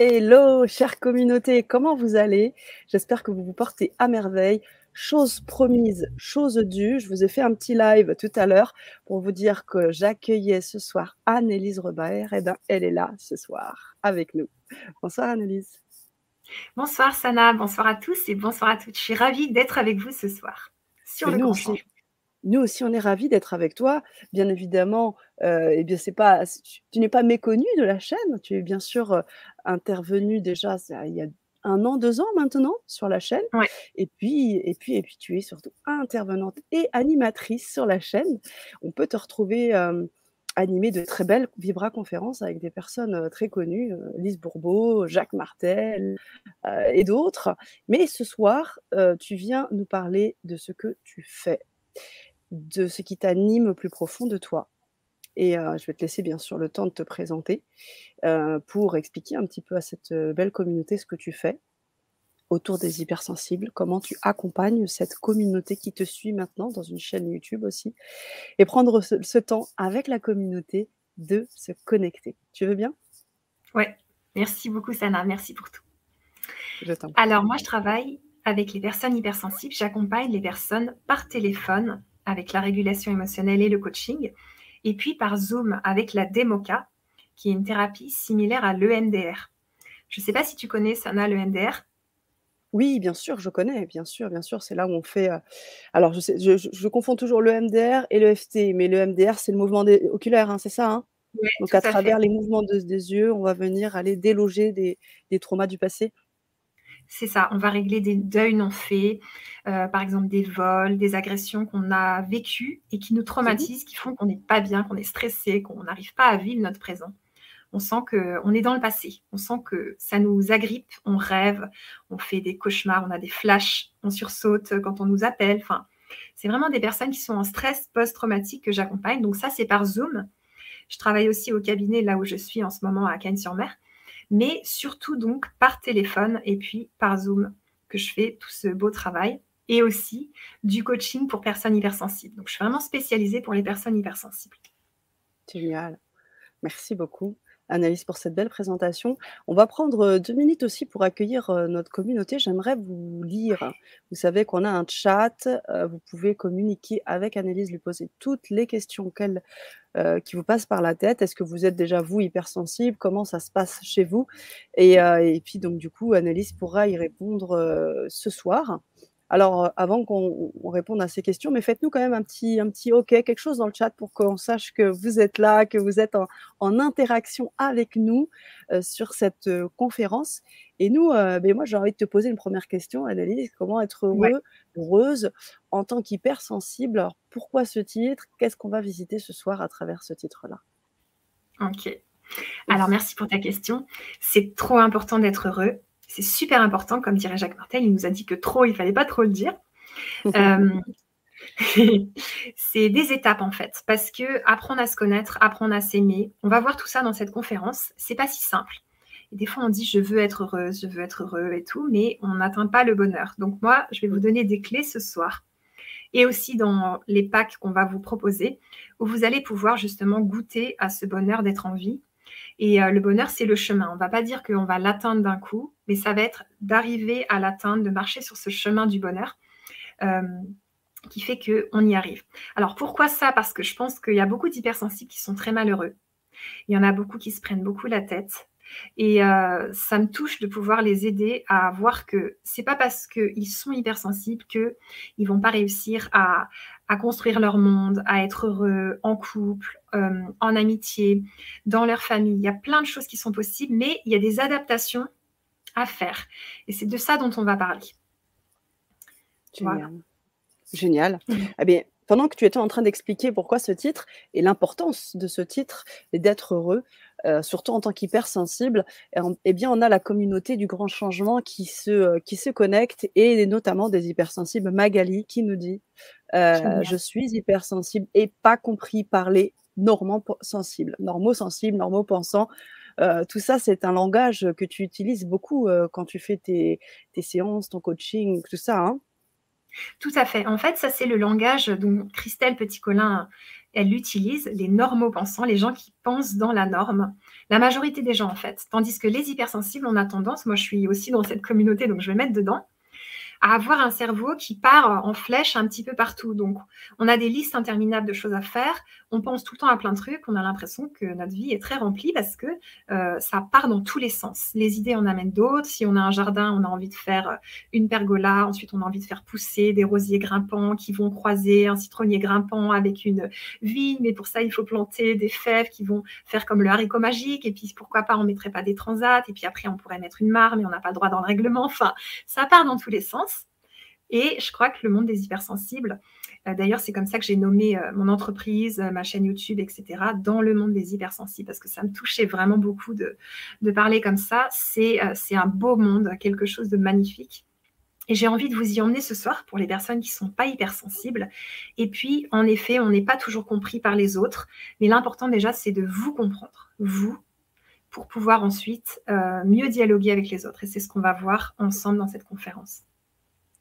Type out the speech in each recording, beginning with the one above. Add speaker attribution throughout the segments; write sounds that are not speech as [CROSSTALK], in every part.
Speaker 1: Hello, chère communauté, comment vous allez? J'espère que vous vous portez à merveille. Chose promise, chose due. Je vous ai fait un petit live tout à l'heure pour vous dire que j'accueillais ce soir Annelise Rebaer. Et bien, elle est là ce soir avec nous. Bonsoir Annelise.
Speaker 2: Bonsoir Sana, bonsoir à tous et bonsoir à toutes. Je suis ravie d'être avec vous ce soir sur le grand
Speaker 1: nous aussi, on est ravis d'être avec toi. Bien évidemment, euh, eh bien, c'est pas, tu, n'es pas méconnu de la chaîne. Tu es bien sûr euh, intervenu déjà il y a un an, deux ans maintenant sur la chaîne. Et puis, et puis, et puis, tu es surtout intervenante et animatrice sur la chaîne. On peut te retrouver euh, animer de très belles Vibra conférences avec des personnes euh, très connues, Lise Bourbeau, Jacques Martel et d'autres. Mais ce soir, tu viens nous parler de ce que tu fais de ce qui t'anime au plus profond de toi. Et euh, je vais te laisser bien sûr le temps de te présenter euh, pour expliquer un petit peu à cette euh, belle communauté ce que tu fais autour des hypersensibles, comment tu accompagnes cette communauté qui te suit maintenant dans une chaîne YouTube aussi, et prendre ce, temps avec la communauté de se connecter. Tu veux bien?
Speaker 2: Oui, merci beaucoup Sana, merci pour tout. Alors moi je travaille avec les personnes hypersensibles, j'accompagne les personnes par téléphone avec la régulation émotionnelle et le coaching, et puis par Zoom avec la DEMOCA, qui est une thérapie similaire à l'EMDR. Je ne sais pas si tu connais, Sana, l'EMDR.
Speaker 1: Oui, bien sûr, je connais, bien sûr, bien sûr. C'est là où on fait. Euh, alors, je, sais, je, confonds toujours le MDR et le FT, mais le MDR, c'est le mouvement des... oculaire, hein, c'est ça hein? Donc, à, travers les mouvements des yeux, on va venir aller déloger des traumas du passé.
Speaker 2: C'est ça, on va régler des deuils non faits, euh, par exemple des vols, des agressions qu'on a vécues et qui nous traumatisent, qui font qu'on n'est pas bien, qu'on est stressé, qu'on n'arrive pas à vivre notre présent. On sent qu'on est dans le passé, on sent que ça nous agrippe, on rêve, on fait des cauchemars, on a des flashs, on sursaute quand on nous appelle. Enfin, c'est vraiment des personnes qui sont en stress post-traumatique que j'accompagne. Donc ça, c'est par Zoom. Je travaille aussi au cabinet là où je suis en ce moment à Cannes-sur-Mer mais surtout donc par téléphone et puis par Zoom que je fais tout ce beau travail et aussi du coaching pour personnes hypersensibles. Donc je suis vraiment spécialisée pour les personnes hypersensibles.
Speaker 1: Génial. Merci beaucoup. Analyse pour cette belle présentation. On va prendre euh, deux minutes aussi pour accueillir euh, notre communauté. J'aimerais vous lire. Vous savez qu'on a un chat. Euh, vous pouvez communiquer avec Analyse, lui poser toutes les questions qui vous passent par la tête. Est-ce que vous êtes déjà vous hypersensible? Comment ça se passe chez vous? Et, et, puis donc du coup, Analyse pourra y répondre ce soir. Alors, euh, avant qu'on réponde à ces questions, mais faites-nous quand même un petit, un petit OK, quelque chose dans le chat pour qu'on sache que vous êtes là, que vous êtes en, interaction avec nous euh, sur cette euh, conférence. Et nous, ben moi, j'ai envie de te poser une première question, Annelise. Comment être heureux, heureuse en tant qu'hypersensible? Alors, pourquoi ce titre? Qu'est-ce qu'on va visiter ce soir à travers ce titre-là?
Speaker 2: Ok. Alors, merci pour ta question. C'est trop important d'être heureux. C'est super important, comme dirait Jacques Martel, il nous a dit que trop, il fallait pas trop le dire. [LAUGHS] Euh, [LAUGHS] c'est des étapes en fait, parce que apprendre à se connaître, apprendre à s'aimer, on va voir tout ça dans cette conférence. C'est pas si simple. Et des fois, on dit je veux être heureuse, je veux être heureux et tout, mais on n'atteint pas le bonheur. Donc moi, je vais vous donner des clés ce soir et aussi dans les packs qu'on va vous proposer, où vous allez pouvoir justement goûter à ce bonheur d'être en vie et euh, le bonheur, c'est le chemin. On ne va pas dire qu'on va l'atteindre d'un coup, mais ça va être d'arriver à l'atteindre, de marcher sur ce chemin du bonheur. Euh, qui fait qu'on y arrive. Alors pourquoi ça? Parce que je pense qu'il y a beaucoup d'hypersensibles qui sont très malheureux. Il y en a beaucoup qui se prennent beaucoup la tête. Et euh, ça me touche de pouvoir les aider à voir que c'est pas parce qu'ils sont hypersensibles qu'ils vont pas réussir à, à construire leur monde, à être heureux en couple, euh, en amitié, dans leur famille. Il y a plein de choses qui sont possibles, mais il y a des adaptations à faire. Et c'est de ça dont on va parler.
Speaker 1: Génial. Génial. [LAUGHS] Eh bien, pendant que tu étais en train d'expliquer pourquoi ce titre et l'importance de ce titre et d'être heureux, euh, surtout en tant qu'hypersensible, eh, eh bien, on a la communauté du grand changement qui se, euh, qui se connecte et notamment des hypersensibles. Magali qui nous dit euh, Je suis hypersensible et pas compris par les normaux sensibles, normaux sensibles, normaux pensants. tout ça, c'est un langage que tu utilises beaucoup quand tu fais tes, tes, séances, ton coaching, tout ça. Hein
Speaker 2: tout à fait. En fait, ça, c'est le langage dont Christelle Petit-Colin elle utilise les normaux pensants, les gens qui pensent dans la norme. La majorité des gens, en fait. Tandis que les hypersensibles, on a tendance, moi je suis aussi dans cette communauté, donc je vais mettre dedans, à avoir un cerveau qui part en flèche un petit peu partout. Donc, on a des listes interminables de choses à faire. On pense tout le temps à plein de trucs. On a l'impression que notre vie est très remplie parce que euh, ça part dans tous les sens. Les idées en amènent d'autres. Si on a un jardin, on a envie de faire une pergola. Ensuite, on a envie de faire pousser des rosiers grimpants qui vont croiser un citronnier grimpant avec une vigne. Mais pour ça, il faut planter des fèves qui vont faire comme le haricot magique. Et puis, pourquoi pas, on mettrait pas des transats. Et puis après, on pourrait mettre une mare, mais on n'a pas le droit dans le règlement. Enfin, ça part dans tous les sens. Et je crois que le monde des hypersensibles, euh, d'ailleurs, c'est comme ça que j'ai nommé euh, mon entreprise, euh, ma chaîne YouTube, etc., dans le monde des hypersensibles, parce que ça me touchait vraiment beaucoup de, parler comme ça. C'est un beau monde, quelque chose de magnifique. Et j'ai envie de vous y emmener ce soir pour les personnes qui ne sont pas hypersensibles. Et puis, en effet, on n'est pas toujours compris par les autres, mais l'important déjà, c'est de vous comprendre, vous, pour pouvoir ensuite mieux dialoguer avec les autres. Et c'est ce qu'on va voir ensemble dans cette conférence.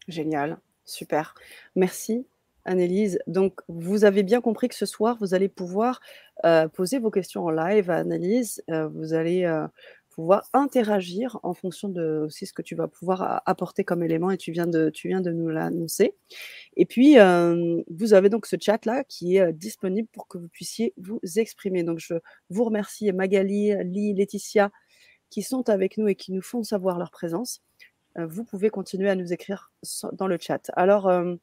Speaker 1: Génial, super. Merci, Annelise. Donc, vous avez bien compris que ce soir, vous allez pouvoir euh, poser vos questions en live à Annelise. Euh, vous allez euh, pouvoir interagir en fonction de aussi ce que tu vas pouvoir apporter comme élément et tu viens de, tu viens de nous l'annoncer. Et puis, vous avez donc ce chat-là qui est disponible pour que vous puissiez vous exprimer. Donc, je vous remercie Magali, Lee, Laetitia qui sont avec nous et qui nous font savoir leur présence. Euh, vous pouvez continuer à nous écrire dans le chat. Alors, euh,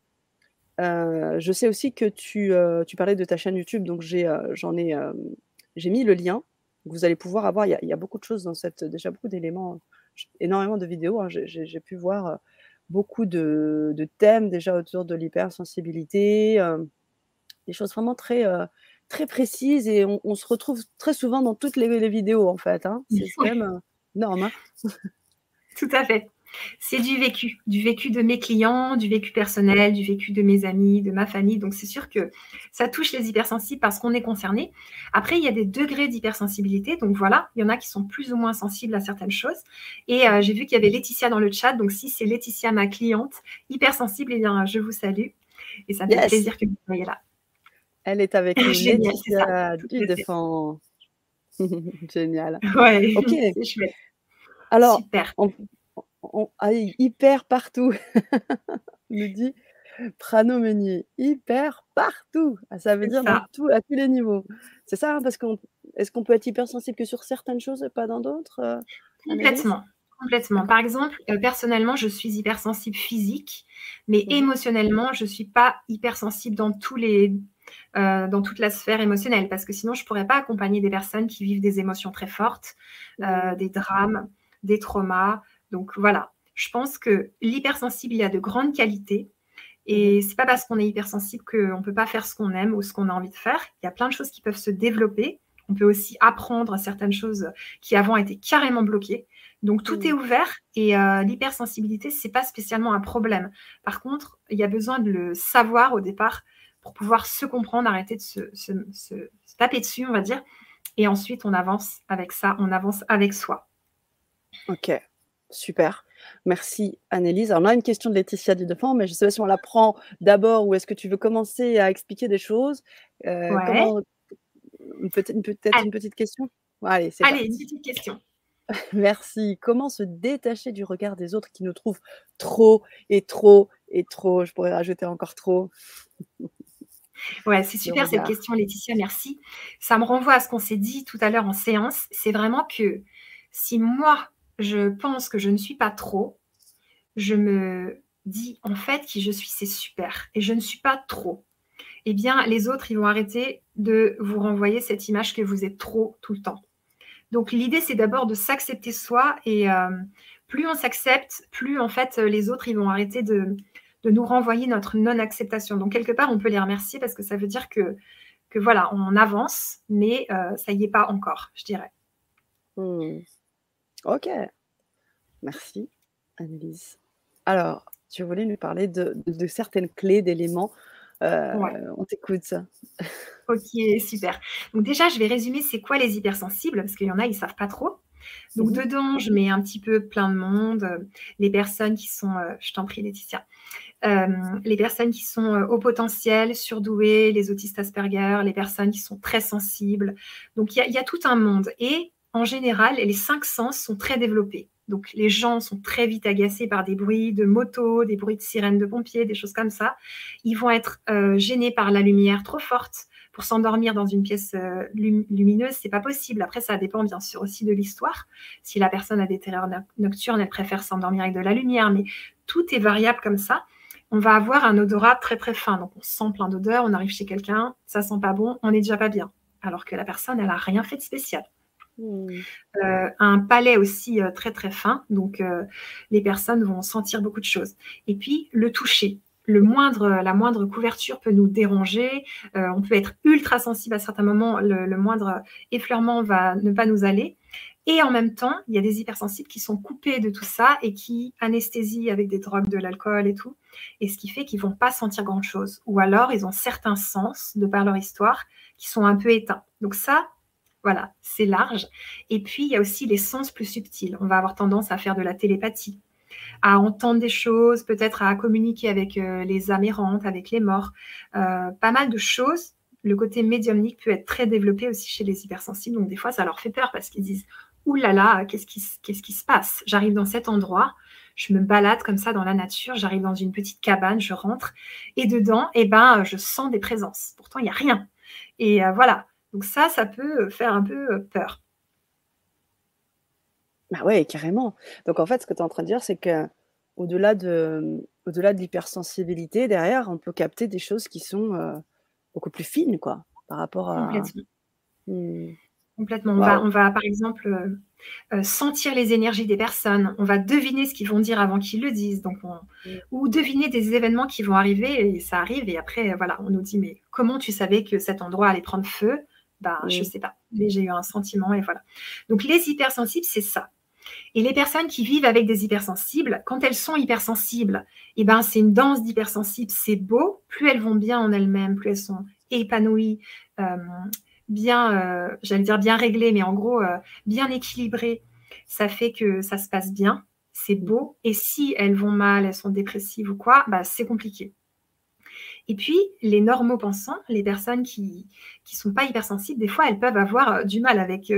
Speaker 1: euh, je sais aussi que tu, tu, parlais de ta chaîne YouTube, donc j'ai j'en ai, j'ai mis le lien. Vous allez pouvoir avoir, il y, a beaucoup de choses dans cette, déjà beaucoup d'éléments, énormément de vidéos. Hein. j'ai pu voir beaucoup de, de, thèmes déjà autour de l'hypersensibilité, des choses vraiment très, très précises et on, se retrouve très souvent dans toutes les, vidéos en fait. Hein. [LAUGHS] C'est quand même énorme. Hein.
Speaker 2: Tout à fait. C'est du vécu, du vécu de mes clients, du vécu personnel, du vécu de mes amis, de ma famille. Donc c'est sûr que ça touche les hypersensibles parce qu'on est concerné. Après, il y a des degrés d'hypersensibilité. Donc voilà, il y en a qui sont plus ou moins sensibles à certaines choses. Et euh, j'ai vu qu'il y avait Laetitia dans le chat. Donc si c'est Laetitia, ma cliente, hypersensible, eh bien je vous salue. Et ça me fait plaisir que vous soyez là.
Speaker 1: Elle est avec nous. [LAUGHS] Laetitia du défend. [LAUGHS] Génial.
Speaker 2: Ouais, ok. [LAUGHS]
Speaker 1: Alors, Super on, hyper partout. [LAUGHS] nous dit Prano Meunier, hyper partout. Ah, ça veut dire à tous les niveaux. C'est ça, hein, parce qu'on est-ce qu'on peut être hypersensible que sur certaines choses et pas dans d'autres euh,
Speaker 2: Complètement. Complètement. Par exemple, euh, personnellement, je suis hypersensible physique, mais mmh émotionnellement, je ne suis pas hypersensible dans tous les, euh, dans toute la sphère émotionnelle, parce que sinon, je ne pourrais pas accompagner des personnes qui vivent des émotions très fortes, des drames, des traumas, donc voilà, je pense que l'hypersensible, il y a de grandes qualités. Et c'est pas parce qu'on est hypersensible qu'on ne peut pas faire ce qu'on aime ou ce qu'on a envie de faire. Il y a plein de choses qui peuvent se développer. On peut aussi apprendre certaines choses qui avant étaient carrément bloquées. Donc tout est mhm. ouvert et euh, l'hypersensibilité, ce n'est pas spécialement un problème. Par contre, il y a besoin de le savoir au départ pour pouvoir se comprendre, arrêter de se, se taper dessus, on va dire. Et ensuite, on avance avec ça, on avance avec soi.
Speaker 1: Ok. Super. Merci Annelise. Alors, on a une question de Laetitia Dudefend, mais je ne sais pas si on la prend d'abord ou est-ce que tu veux commencer à expliquer des choses euh, Peut-être une, petite question?
Speaker 2: Allez, Allez une petite question. [LAUGHS]
Speaker 1: Merci. Comment se détacher du regard des autres qui nous trouvent trop et trop et trop? Je pourrais rajouter encore trop. [LAUGHS]
Speaker 2: Ouais, c'est super cette question, Laetitia. Merci. Ça me renvoie à ce qu'on s'est dit tout à l'heure en séance. C'est vraiment que si moi, je pense que je ne suis pas trop, je me dis en fait qui je suis, c'est super. Et je ne suis pas trop. Eh bien, les autres, ils vont arrêter de vous renvoyer cette image que vous êtes trop tout le temps. Donc, l'idée, c'est d'abord de s'accepter soi. Et euh, plus on s'accepte, plus en fait, les autres, ils vont arrêter de, nous renvoyer notre non-acceptation. Donc, quelque part, on peut les remercier parce que ça veut dire que, voilà, on avance, mais euh, ça y est pas encore, je dirais.
Speaker 1: Hmm. Ok. Merci, Annelise. Alors, tu voulais nous parler de, certaines clés, d'éléments. Euh, on t'écoute.
Speaker 2: Ok, super. Donc déjà, je vais résumer c'est quoi les hypersensibles, parce qu'il y en a, ils ne savent pas trop. Donc mmh dedans, je mets un petit peu plein de monde, les personnes qui sont, euh, je t'en prie Laetitia, euh, les personnes qui sont euh, au potentiel, surdouées, les autistes Asperger, les personnes qui sont très sensibles. Donc, il y, a tout un monde. Et en général, les cinq sens sont très développés. Donc, les gens sont très vite agacés par des bruits de moto, des bruits de sirènes de pompiers, des choses comme ça. Ils vont être euh, gênés par la lumière trop forte. Pour s'endormir dans une pièce lumineuse, c'est pas possible. Après, ça dépend bien sûr aussi de l'histoire. Si la personne a des terreurs nocturnes, elle préfère s'endormir avec de la lumière, mais tout est variable comme ça on va avoir un odorat très très fin. Donc on sent plein d'odeurs, on arrive chez quelqu'un, ça sent pas bon, on n'est déjà pas bien. Alors que la personne, elle n'a rien fait de spécial. Hmm. Euh, un palais aussi euh, très très fin, donc euh, les personnes vont sentir beaucoup de choses. Et puis le toucher. Le moindre, la moindre couverture peut nous déranger. on peut être ultra sensible à certains moments. le, moindre effleurement va ne pas nous aller. Et en même temps, il y a des hypersensibles qui sont coupés de tout ça et qui anesthésient avec des drogues, de l'alcool et tout. Et ce qui fait qu'ils vont pas sentir grand-chose. Ou alors, ils ont certains sens, de par leur histoire, qui sont un peu éteints. Donc ça, voilà, c'est large. Et puis, il y a aussi les sens plus subtils. On va avoir tendance à faire de la télépathie, à entendre des choses, peut-être à communiquer avec euh, les âmes errantes, avec les morts. Euh, pas mal de choses. Le côté médiumnique peut être très développé aussi chez les hypersensibles. Donc, des fois, ça leur fait peur parce qu'ils disent Ouh là là, qu'est-ce qui, qu'est-ce qui se passe? J'arrive dans cet endroit, je me balade comme ça dans la nature, j'arrive dans une petite cabane, je rentre, et dedans, eh ben, je sens des présences. Pourtant, il n'y a rien. Et euh, voilà. Donc ça, ça peut faire un peu euh, peur.
Speaker 1: Bah ouais, carrément. Donc en fait, ce que tu es en train de dire, c'est que au-delà de, au-delà de l'hypersensibilité, derrière, on peut capter des choses qui sont euh, beaucoup plus fines, quoi, par rapport à.
Speaker 2: Mmh. Complètement. On, va, on va, par exemple, euh, euh, sentir les énergies des personnes. On va deviner ce qu'ils vont dire avant qu'ils le disent. Donc mm. Ou deviner des événements qui vont arriver, et ça arrive, et après, voilà, on nous dit, mais comment tu savais que cet endroit allait prendre feu? Ben, Je ne sais pas, mais j'ai eu un sentiment, et voilà. Donc les hypersensibles, c'est ça. Et les personnes qui vivent avec des hypersensibles, quand elles sont hypersensibles, eh ben, c'est une danse d'hypersensibles, c'est beau. Plus elles vont bien en elles-mêmes, plus elles sont épanouies, euh, bien, euh, j'allais dire bien réglé, mais en gros, euh, bien équilibré, ça fait que ça se passe bien, c'est beau. Et si elles vont mal, elles sont dépressives ou quoi, bah, c'est compliqué. Et puis, les normaux pensants, les personnes qui ne sont pas hypersensibles, des fois, elles peuvent avoir euh, du mal avec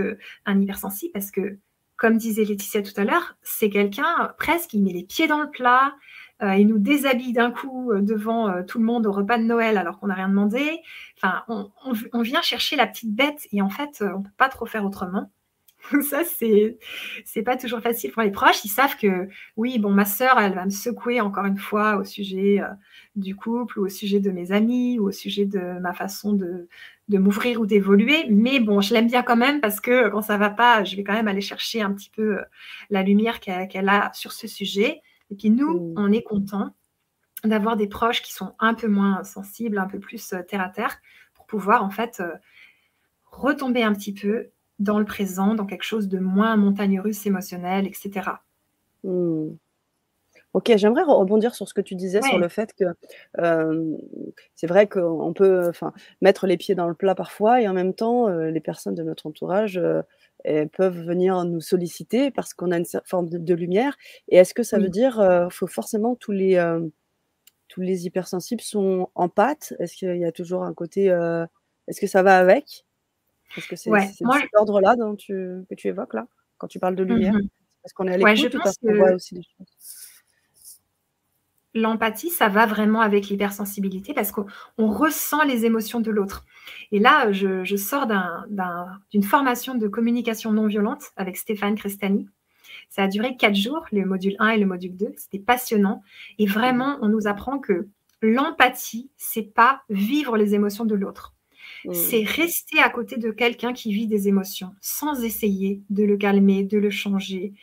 Speaker 2: un hypersensible parce que, comme disait Laetitia tout à l'heure, c'est quelqu'un presque, il met les pieds dans le plat, euh, il nous déshabille d'un coup euh, devant euh, tout le monde au repas de Noël alors qu'on n'a rien demandé. Enfin, on, vient chercher la petite bête et en fait, on ne peut pas trop faire autrement. [LAUGHS] Ça, c'est, c'est pas toujours facile pour les proches. Ils savent que, oui, bon, ma sœur, elle va me secouer encore une fois au sujet du couple ou au sujet de mes amis ou au sujet de ma façon de, de m'ouvrir ou d'évoluer. Mais bon, je l'aime bien quand même parce que quand ça va pas, je vais quand même aller chercher un petit peu la lumière qu'elle a sur ce sujet. Et puis nous, mmh. on est content d'avoir des proches qui sont un peu moins sensibles, un peu plus euh, terre à terre, pour pouvoir en fait euh, retomber un petit peu dans le présent, dans quelque chose de moins montagne russe émotionnel, etc.
Speaker 1: Mmh. Ok, j'aimerais rebondir sur ce que tu disais sur le fait que euh, c'est vrai qu'on peut mettre les pieds dans le plat parfois et en même temps, les personnes de notre entourage peuvent venir nous solliciter parce qu'on a une forme de, lumière. Et est-ce que ça veut dire qu'il faut forcément tous les, tous les hypersensibles sont en pâte? Est-ce qu'il y a toujours un côté. est-ce que ça va avec? Est-ce que c'est cet ordre-là que tu évoques là, quand tu parles de lumière mmh Est-ce qu'on est à l'écoute ou parce qu'on voit aussi des choses?
Speaker 2: L'empathie, ça va vraiment avec l'hypersensibilité parce qu'on ressent les émotions de l'autre. Et là, je, sors d'une formation de communication non violente avec Stéphane Crestani. Ça a duré quatre jours, le module 1 et le module 2. C'était passionnant. Et vraiment, on nous apprend que l'empathie, c'est pas vivre les émotions de l'autre. Mmh. C'est rester à côté de quelqu'un qui vit des émotions sans essayer de le calmer, de le changer,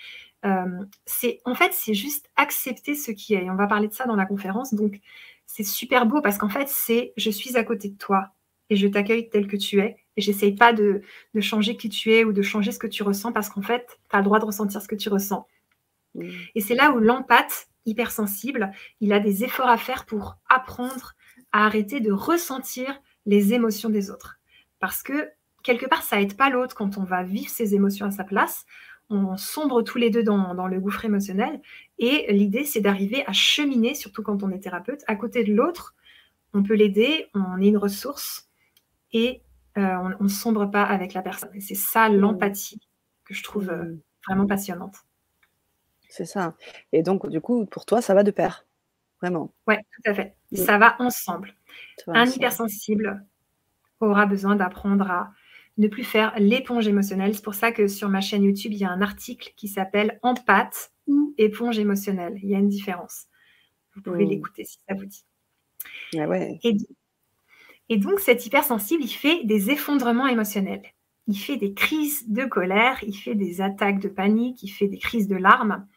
Speaker 2: euh, c'est en fait c'est juste accepter ce qui est. on va parler de ça dans la conférence. Donc c'est super beau parce qu'en fait c'est je suis à côté de toi et je t'accueille tel que tu es et j'essaye pas de, changer qui tu es ou de changer ce que tu ressens parce qu'en fait tu as le droit de ressentir ce que tu ressens. Mmh. Et c'est là où l'empathe hypersensible, il a des efforts à faire pour apprendre à arrêter de ressentir les émotions des autres. Parce que quelque part, ça aide pas l'autre quand on va vivre ses émotions à sa place on sombre tous les deux dans, le gouffre émotionnel. Et l'idée, c'est d'arriver à cheminer, surtout quand on est thérapeute, à côté de l'autre. On peut l'aider, on est une ressource et euh, on ne sombre pas avec la personne. Et c'est ça l'empathie que je trouve euh, vraiment passionnante.
Speaker 1: C'est ça. Et donc, du coup, pour toi, ça va de pair. Vraiment.
Speaker 2: Oui, tout à fait. Ça va ensemble. Un hypersensible aura besoin d'apprendre à ne plus faire l'éponge émotionnelle. C'est pour ça que sur ma chaîne YouTube, il y a un article qui s'appelle Empathe ou éponge émotionnelle. Il y a une différence. Vous pouvez mmh. l'écouter si ça vous dit.
Speaker 1: Ah ouais.
Speaker 2: et, et donc, cet hypersensible, il fait des effondrements émotionnels. Il fait des crises de colère, il fait des attaques de panique, il fait des crises de larmes.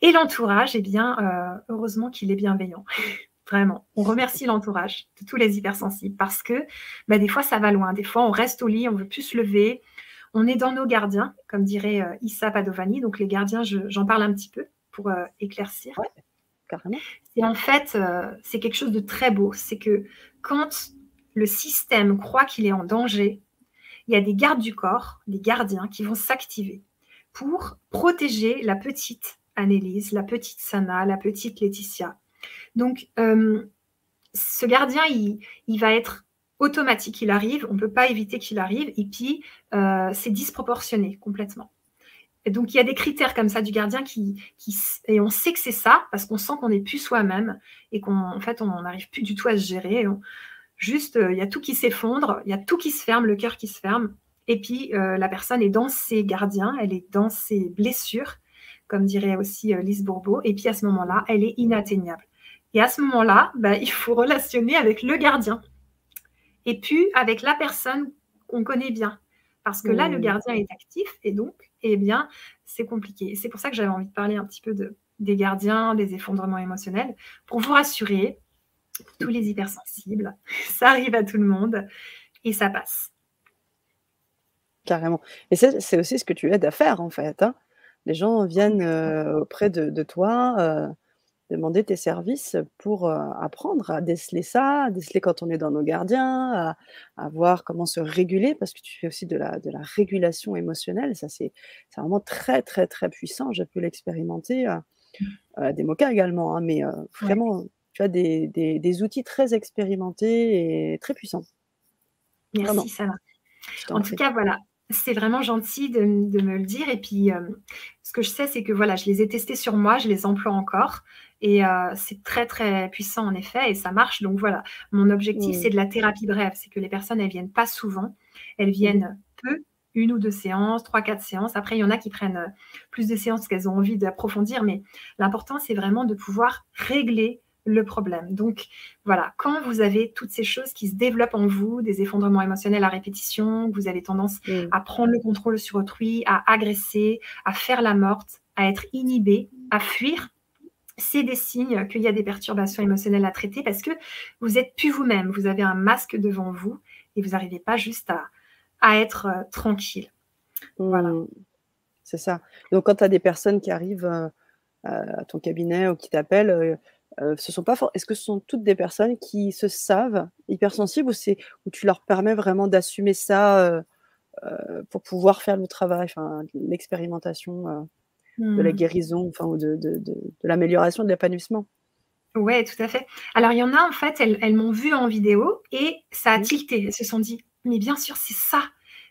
Speaker 2: Et l'entourage, eh bien, euh, heureusement qu'il est bienveillant. [LAUGHS] Vraiment. On remercie l'entourage de tous les hypersensibles parce que bah, des fois, ça va loin. Des fois, on reste au lit, on veut plus se lever. On est dans nos gardiens, comme dirait euh, Issa Padovani. Donc, les gardiens, j'en parle un petit peu pour euh, éclaircir.
Speaker 1: Ouais, carrément.
Speaker 2: Et en fait, c'est quelque chose de très beau. C'est que quand le système croit qu'il est en danger, il y a des gardes du corps, des gardiens qui vont s'activer pour protéger la petite Annelise, la petite Sana, la petite Laetitia. Donc, euh, ce gardien, il, va être automatique, il arrive, on ne peut pas éviter qu'il arrive, et puis euh, c'est disproportionné complètement. Donc, il y a des critères comme ça du gardien qui, et on sait que c'est ça parce qu'on sent qu'on n'est plus soi-même et qu'en fait, on n'arrive plus du tout à se gérer. juste, euh, il y a tout qui s'effondre, il y a tout qui se ferme, le cœur qui se ferme. Et puis, la personne est dans ses gardiens, elle est dans ses blessures comme dirait aussi Lise Bourbeau. Et puis à ce moment-là, elle est inatteignable. Et à ce moment-là, bah, il faut relationner avec le gardien. Et puis avec la personne qu'on connaît bien. Parce que là, le mmh. gardien est actif et donc, eh bien, c'est compliqué. C'est pour ça que j'avais envie de parler un petit peu de, des gardiens, des effondrements émotionnels, pour vous rassurer, tous les hypersensibles, [LAUGHS] ça arrive à tout le monde et ça passe.
Speaker 1: Carrément. Et c'est aussi ce que tu aides à faire, en fait. Hein les gens viennent auprès de, toi demander tes services pour apprendre à déceler ça, à déceler quand on est dans nos gardiens, à, voir comment se réguler, parce que tu fais aussi de la, de la régulation émotionnelle. Ça, c'est vraiment très, très, très puissant. J'ai pu l'expérimenter à des moquins également, hein, mais vraiment, tu as des, des, outils très expérimentés et très puissants.
Speaker 2: Merci, Sarah. En tout cas, voilà, c'est vraiment gentil de, me le dire. Et puis, euh, ce que je sais, c'est que voilà, je les ai testés sur moi, je les emploie encore. Et euh, c'est très, très puissant en effet, et ça marche. Donc voilà, mon objectif, c'est de la thérapie brève. C'est que les personnes, elles viennent pas souvent, elles viennent peu, une ou deux séances, trois, quatre séances. Après, il y en a qui prennent euh, plus de séances qu'elles ont envie d'approfondir. Mais l'important, c'est vraiment de pouvoir régler le problème. Donc voilà, quand vous avez toutes ces choses qui se développent en vous, des effondrements émotionnels à répétition, vous avez tendance à prendre le contrôle sur autrui, à agresser, à faire la morte, à être inhibé, à fuir, c'est des signes qu'il y a des perturbations émotionnelles à traiter parce que vous n'êtes plus vous-même, vous avez un masque devant vous et vous n'arrivez pas juste à, être euh, tranquille. Voilà. Mm.
Speaker 1: C'est ça. Donc quand tu as des personnes qui arrivent euh, à ton cabinet ou qui t'appellent, euh, euh, ce sont pas Est-ce que ce sont toutes des personnes qui se savent hypersensibles ou c'est où tu leur permets vraiment d'assumer ça pour pouvoir faire le travail, enfin de la mmh. guérison, enfin ou de, de, de, l'amélioration de l'épanouissement
Speaker 2: Ouais, tout à fait. Alors il y en a en fait, elles, elles m'ont vu en vidéo et ça a mmh. tilté. Elles se sont dit, mais bien sûr c'est ça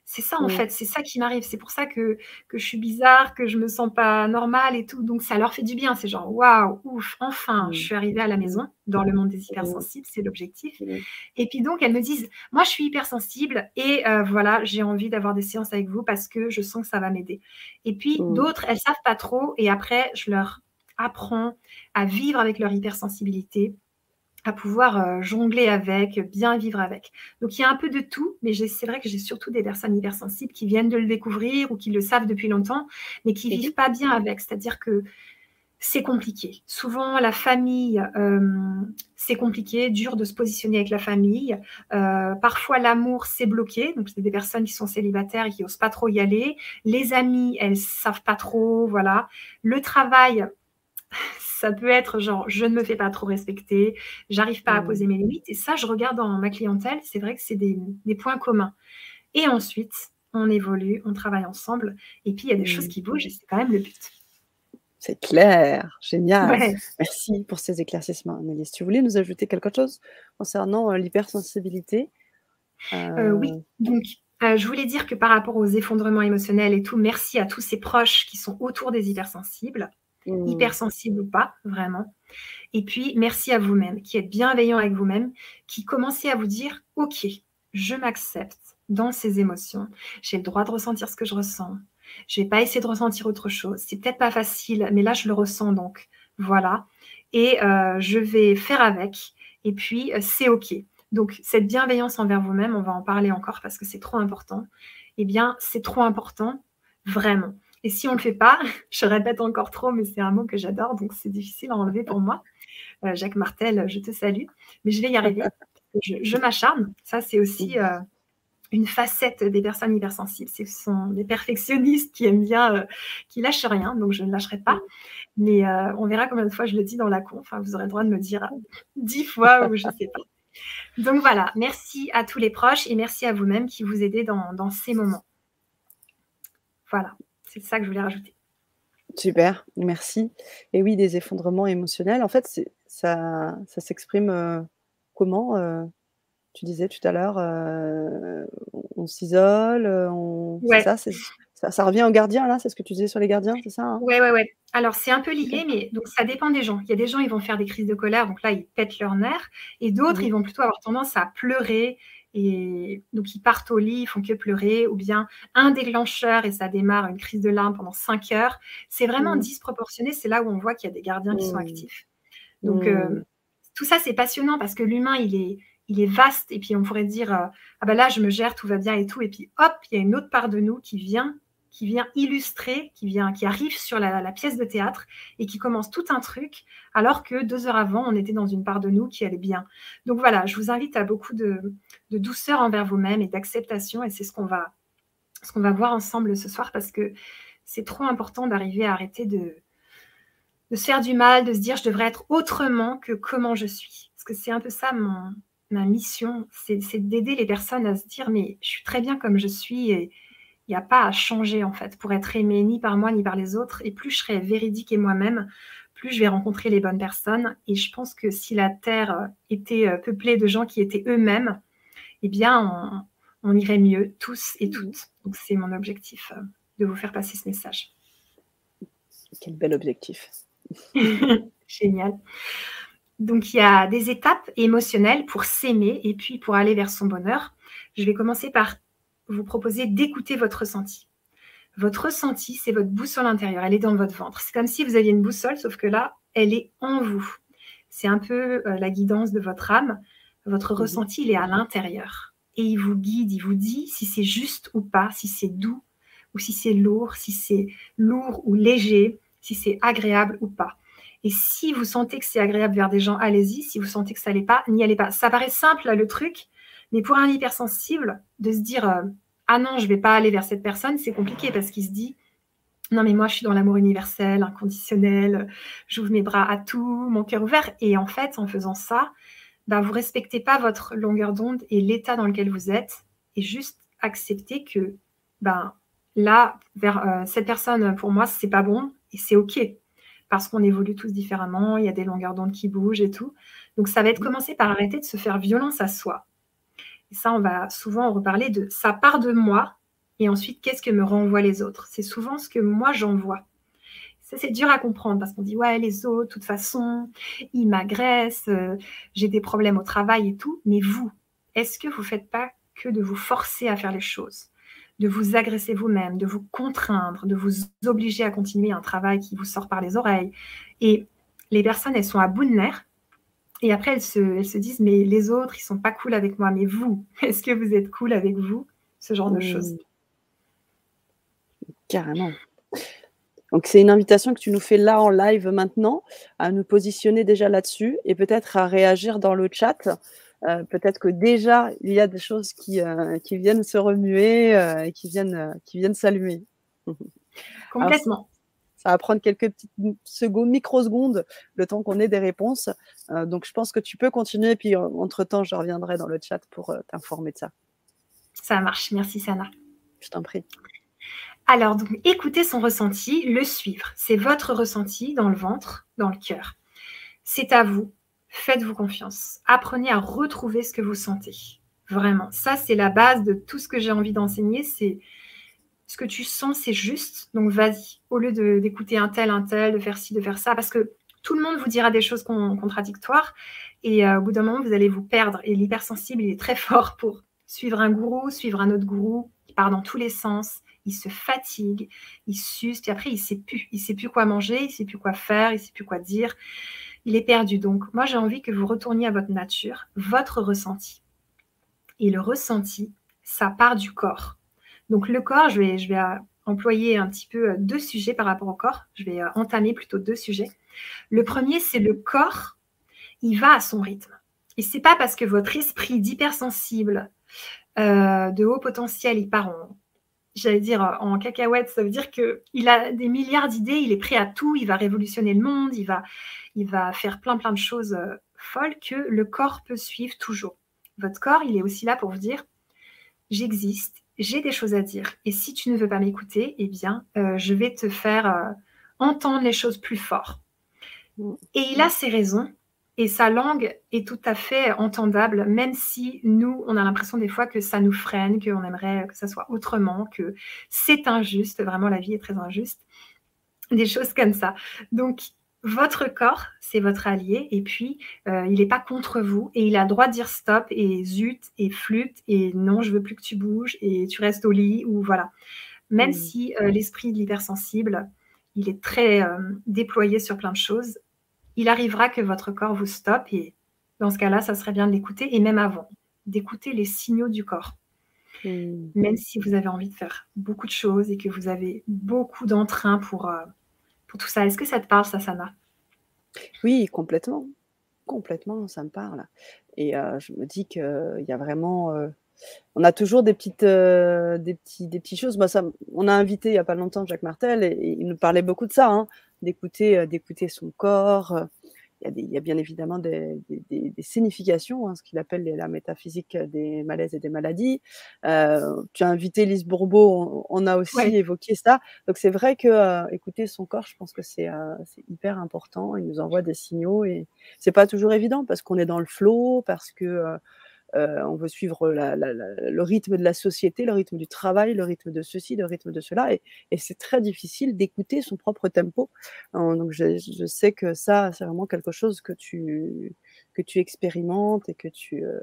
Speaker 2: c'est ça en fait, c'est ça qui m'arrive. C'est pour ça que, que je suis bizarre, que je me sens pas normale et tout. Donc ça leur fait du bien. C'est genre waouh, ouf, enfin, je suis arrivée à la maison dans le monde des hypersensibles, c'est l'objectif. Et puis donc elles me disent, moi je suis hypersensible et euh, voilà, j'ai envie d'avoir des séances avec vous parce que je sens que ça va m'aider. Et puis d'autres, elles savent pas trop et après je leur apprends à vivre avec leur hypersensibilité à pouvoir euh, jongler avec, bien vivre avec. Donc il y a un peu de tout, mais c'est vrai que j'ai surtout des personnes hypersensibles qui viennent de le découvrir ou qui le savent depuis longtemps, mais qui vivent pas bien avec. C'est-à-dire que c'est compliqué. Souvent, la famille, euh, c'est compliqué, dur de se positionner avec la famille. Euh, parfois, l'amour, c'est bloqué. Donc, c'est des personnes qui sont célibataires et qui n'osent pas trop y aller. Les amis, elles savent pas trop. Voilà. Le travail, ça peut être genre, je ne me fais pas trop respecter, j'arrive pas à mmh. poser mes limites. Et ça, je regarde dans ma clientèle, c'est vrai que c'est des, points communs. Et ensuite, on évolue, on travaille ensemble. Et puis, il y a des choses mmh. qui bougent et c'est quand même le but.
Speaker 1: C'est clair, génial. Merci pour ces éclaircissements, Annelise. Tu voulais nous ajouter quelque chose concernant euh, l'hypersensibilité?
Speaker 2: Euh, Oui, donc je voulais dire que par rapport aux effondrements émotionnels et tout, merci à tous ces proches qui sont autour des hypersensibles, mmh. hypersensibles ou pas, vraiment. Et puis, merci à vous-même, qui êtes bienveillant avec vous-même, qui commencez à vous dire, OK, je m'accepte dans ces émotions. J'ai le droit de ressentir ce que je ressens. Je vais pas essayer de ressentir autre chose. C'est peut-être pas facile, mais là, je le ressens donc. Voilà. Et euh, je vais faire avec. Et puis, euh, c'est OK. Donc, cette bienveillance envers vous-même, on va en parler encore parce que c'est trop important. Eh bien, c'est trop important, vraiment. Et si on ne le fait pas, [LAUGHS] je répète encore trop, mais c'est un mot que j'adore, donc c'est difficile à enlever pour moi. Euh, Jacques Martel, je te salue, mais je vais y arriver. [LAUGHS] Je, m'acharne. Ça, c'est aussi euh, une facette des personnes hypersensibles. Ce sont des perfectionnistes qui aiment bien, euh, qui lâchent rien, donc je ne lâcherai pas. Mais on verra combien de fois je le dis dans la con. Enfin, vous aurez le droit de me dire [LAUGHS] dix fois ou je ne sais pas. Donc voilà, merci à tous les proches et merci à vous-même qui vous aidez dans, ces moments. Voilà, c'est ça que je voulais rajouter.
Speaker 1: Super, merci. Et oui, des effondrements émotionnels, en fait, ça, ça s'exprime euh, comment euh, Tu disais tout à l'heure, euh, on s'isole, on... ça, ça, revient aux gardiens, là, c'est ce que tu disais sur les gardiens, c'est ça
Speaker 2: Oui, oui, oui. Alors, c'est un peu lié, mais donc ça dépend des gens. Il y a des gens, ils vont faire des crises de colère, donc là, ils pètent leur nerfs, et d'autres, ils vont plutôt avoir tendance à pleurer, et donc ils partent au lit, ils font que pleurer, ou bien un déclencheur et ça démarre une crise de larmes pendant 5 heures. C'est vraiment mmh. disproportionné, c'est là où on voit qu'il y a des gardiens qui sont mmh. actifs. Donc, euh, mmh. tout ça, c'est passionnant parce que l'humain, il est, il est vaste, et puis on pourrait dire, euh, ah ben là, je me gère, tout va bien et tout, et puis hop, il y a une autre part de nous qui vient qui vient illustrer, qui vient, qui arrive sur la, pièce de théâtre et qui commence tout un truc, alors que deux heures avant, on était dans une part de nous qui allait bien. Donc voilà, je vous invite à beaucoup de, douceur envers vous-même et d'acceptation, et c'est ce qu'on va, ce qu'on va voir ensemble ce soir, parce que c'est trop important d'arriver à arrêter de, de se faire du mal, de se dire je devrais être autrement que comment je suis. Parce que c'est un peu ça mon, ma mission, c'est d'aider les personnes à se dire mais je suis très bien comme je suis il n'y a pas à changer en fait pour être aimé ni par moi ni par les autres. Et plus je serai véridique et moi-même, plus je vais rencontrer les bonnes personnes. Et je pense que si la Terre euh, était euh, peuplée de gens qui étaient eux-mêmes, eh bien, on, irait mieux tous et toutes. Donc c'est mon objectif euh, de vous faire passer ce message.
Speaker 1: Quel bel objectif. [LAUGHS]
Speaker 2: Génial. Donc il y a des étapes émotionnelles pour s'aimer et puis pour aller vers son bonheur. Je vais commencer par vous proposez d'écouter votre ressenti. Votre ressenti, c'est votre boussole intérieure, elle est dans votre ventre. C'est comme si vous aviez une boussole, sauf que là, elle est en vous. C'est un peu euh, la guidance de votre âme. Votre mhm. ressenti, il est à l'intérieur. Et il vous guide, il vous dit si c'est juste ou pas, si c'est doux ou si c'est lourd, si c'est lourd ou léger, si c'est agréable ou pas. Et si vous sentez que c'est agréable vers des gens, allez-y. Si vous sentez que ça l'est pas, n'y allez pas. Ça paraît simple, là, le truc, mais pour un hypersensible, de se dire euh, Ah non, je ne vais pas aller vers cette personne, c'est compliqué parce qu'il se dit Non, mais moi, je suis dans l'amour universel, inconditionnel, j'ouvre mes bras à tout, mon cœur ouvert. Et en fait, en faisant ça, bah, vous ne respectez pas votre longueur d'onde et l'état dans lequel vous êtes et juste accepter que ben, là, vers euh, cette personne, pour moi, c'est pas bon et c'est OK parce qu'on évolue tous différemment, il y a des longueurs d'onde qui bougent et tout. Donc, ça va être commencer par arrêter de se faire violence à soi. Et ça, on va souvent reparler de ça part de moi et ensuite qu'est-ce que me renvoient les autres? C'est souvent ce que moi j'envoie. Ça, c'est dur à comprendre parce qu'on dit ouais, les autres, de toute façon, ils m'agressent, euh, j'ai des problèmes au travail et tout. Mais vous, est-ce que vous ne faites pas que de vous forcer à faire les choses, de vous agresser vous-même, de vous contraindre, de vous obliger à continuer un travail qui vous sort par les oreilles? Et les personnes, elles sont à bout de nerfs et après, elles se, disent, mais les autres, ils sont pas cool avec moi, mais vous, [LAUGHS] est-ce que vous êtes cool avec vous? Ce genre de choses.
Speaker 1: Carrément. Donc c'est une invitation que tu nous fais là en live maintenant, à nous positionner déjà là-dessus et peut-être à réagir dans le chat. Euh, peut-être que déjà il y a des choses qui, euh, qui viennent se remuer euh, et qui viennent, qui viennent s'allumer. [LAUGHS]
Speaker 2: Complètement
Speaker 1: ça va prendre quelques petites secondes, microsecondes, le temps qu'on ait des réponses. Euh, donc, je pense que tu peux continuer. Puis, entre-temps, je reviendrai dans le chat pour euh, t'informer de ça.
Speaker 2: Ça marche. Merci, Sana.
Speaker 1: Je t'en prie.
Speaker 2: Alors, donc, écoutez son ressenti, le suivre. C'est votre ressenti dans le ventre, dans le cœur. C'est à vous. Faites-vous confiance. Apprenez à retrouver ce que vous sentez. Vraiment. Ça, c'est la base de tout ce que j'ai envie d'enseigner. C'est ce que tu sens, c'est juste. Donc, vas-y. Au lieu d'écouter un tel, un tel, de faire ci, de faire ça. Parce que tout le monde vous dira des choses contradictoires. Et euh, au bout d'un moment, vous allez vous perdre. Et l'hypersensible, il est très [LAUGHS] fort pour suivre un gourou, suivre un autre gourou, qui part dans tous les sens il se fatigue, il s'use, puis après il sait plus, il sait plus quoi manger, il sait plus quoi faire, il sait plus quoi dire. Il est perdu. Donc moi j'ai envie que vous retourniez à votre nature, votre ressenti. Et le ressenti, ça part du corps. Donc le corps, je vais, euh, employer un petit peu euh, deux sujets par rapport au corps. Je vais euh, entamer plutôt deux sujets. Le premier, c'est le corps, il va à son rythme. Et c'est pas parce que votre esprit d'hypersensible, de haut potentiel, il part en j'allais dire en cacahuète, ça veut dire qu'il a des milliards d'idées, il est prêt à tout, il va révolutionner le monde, il va, faire plein plein de choses folles que le corps peut suivre toujours. Votre corps, il est aussi là pour vous dire, j'existe, j'ai des choses à dire, et si tu ne veux pas m'écouter, eh bien, euh, je vais te faire entendre les choses plus fort. Et il a ses raisons, et sa langue est tout à fait entendable, même si nous, on a l'impression des fois que ça nous freine, qu'on aimerait que ça soit autrement, que c'est injuste, vraiment la vie est très injuste, des choses comme ça. Donc, votre corps, c'est votre allié, et puis euh, il n'est pas contre vous, et il a le droit de dire stop, et zut, et flûte, et non, je veux plus que tu bouges, et tu restes au lit, ou voilà. Même mmh. si euh, l'esprit de l'hypersensible, il est très euh, déployé sur plein de choses, il arrivera que votre corps vous stoppe et dans ce cas-là, ça serait bien de l'écouter et même avant, d'écouter les signaux du corps. Hmm. Même si vous avez envie de faire beaucoup de choses et que vous avez beaucoup d'entrain pour, pour tout ça. Est-ce que ça te parle, Sasana
Speaker 1: Oui, complètement. Complètement, ça me parle. Et euh, je me dis qu'il y a vraiment. Euh, on a toujours des petites, choses. Ça, on a invité il n'y a pas longtemps Jacques Martel et, il nous parlait beaucoup de ça. Hein d'écouter, euh, d'écouter son corps. Euh, il y, a bien évidemment des, significations, hein, ce qu'il appelle la métaphysique des malaises et des maladies. Euh, tu as invité Lise Bourbeau, on, a aussi évoqué ça. Donc c'est vrai que écouter son corps, je pense que c'est hyper important. Il nous envoie des signaux et c'est pas toujours évident parce qu'on est dans le flot, parce que euh, on veut suivre le rythme de la société, le rythme du travail, le rythme de ceci, le rythme de cela. Et, c'est très difficile d'écouter son propre tempo. Donc je, sais que ça, c'est vraiment quelque chose que tu, que tu expérimentes et que tu, euh,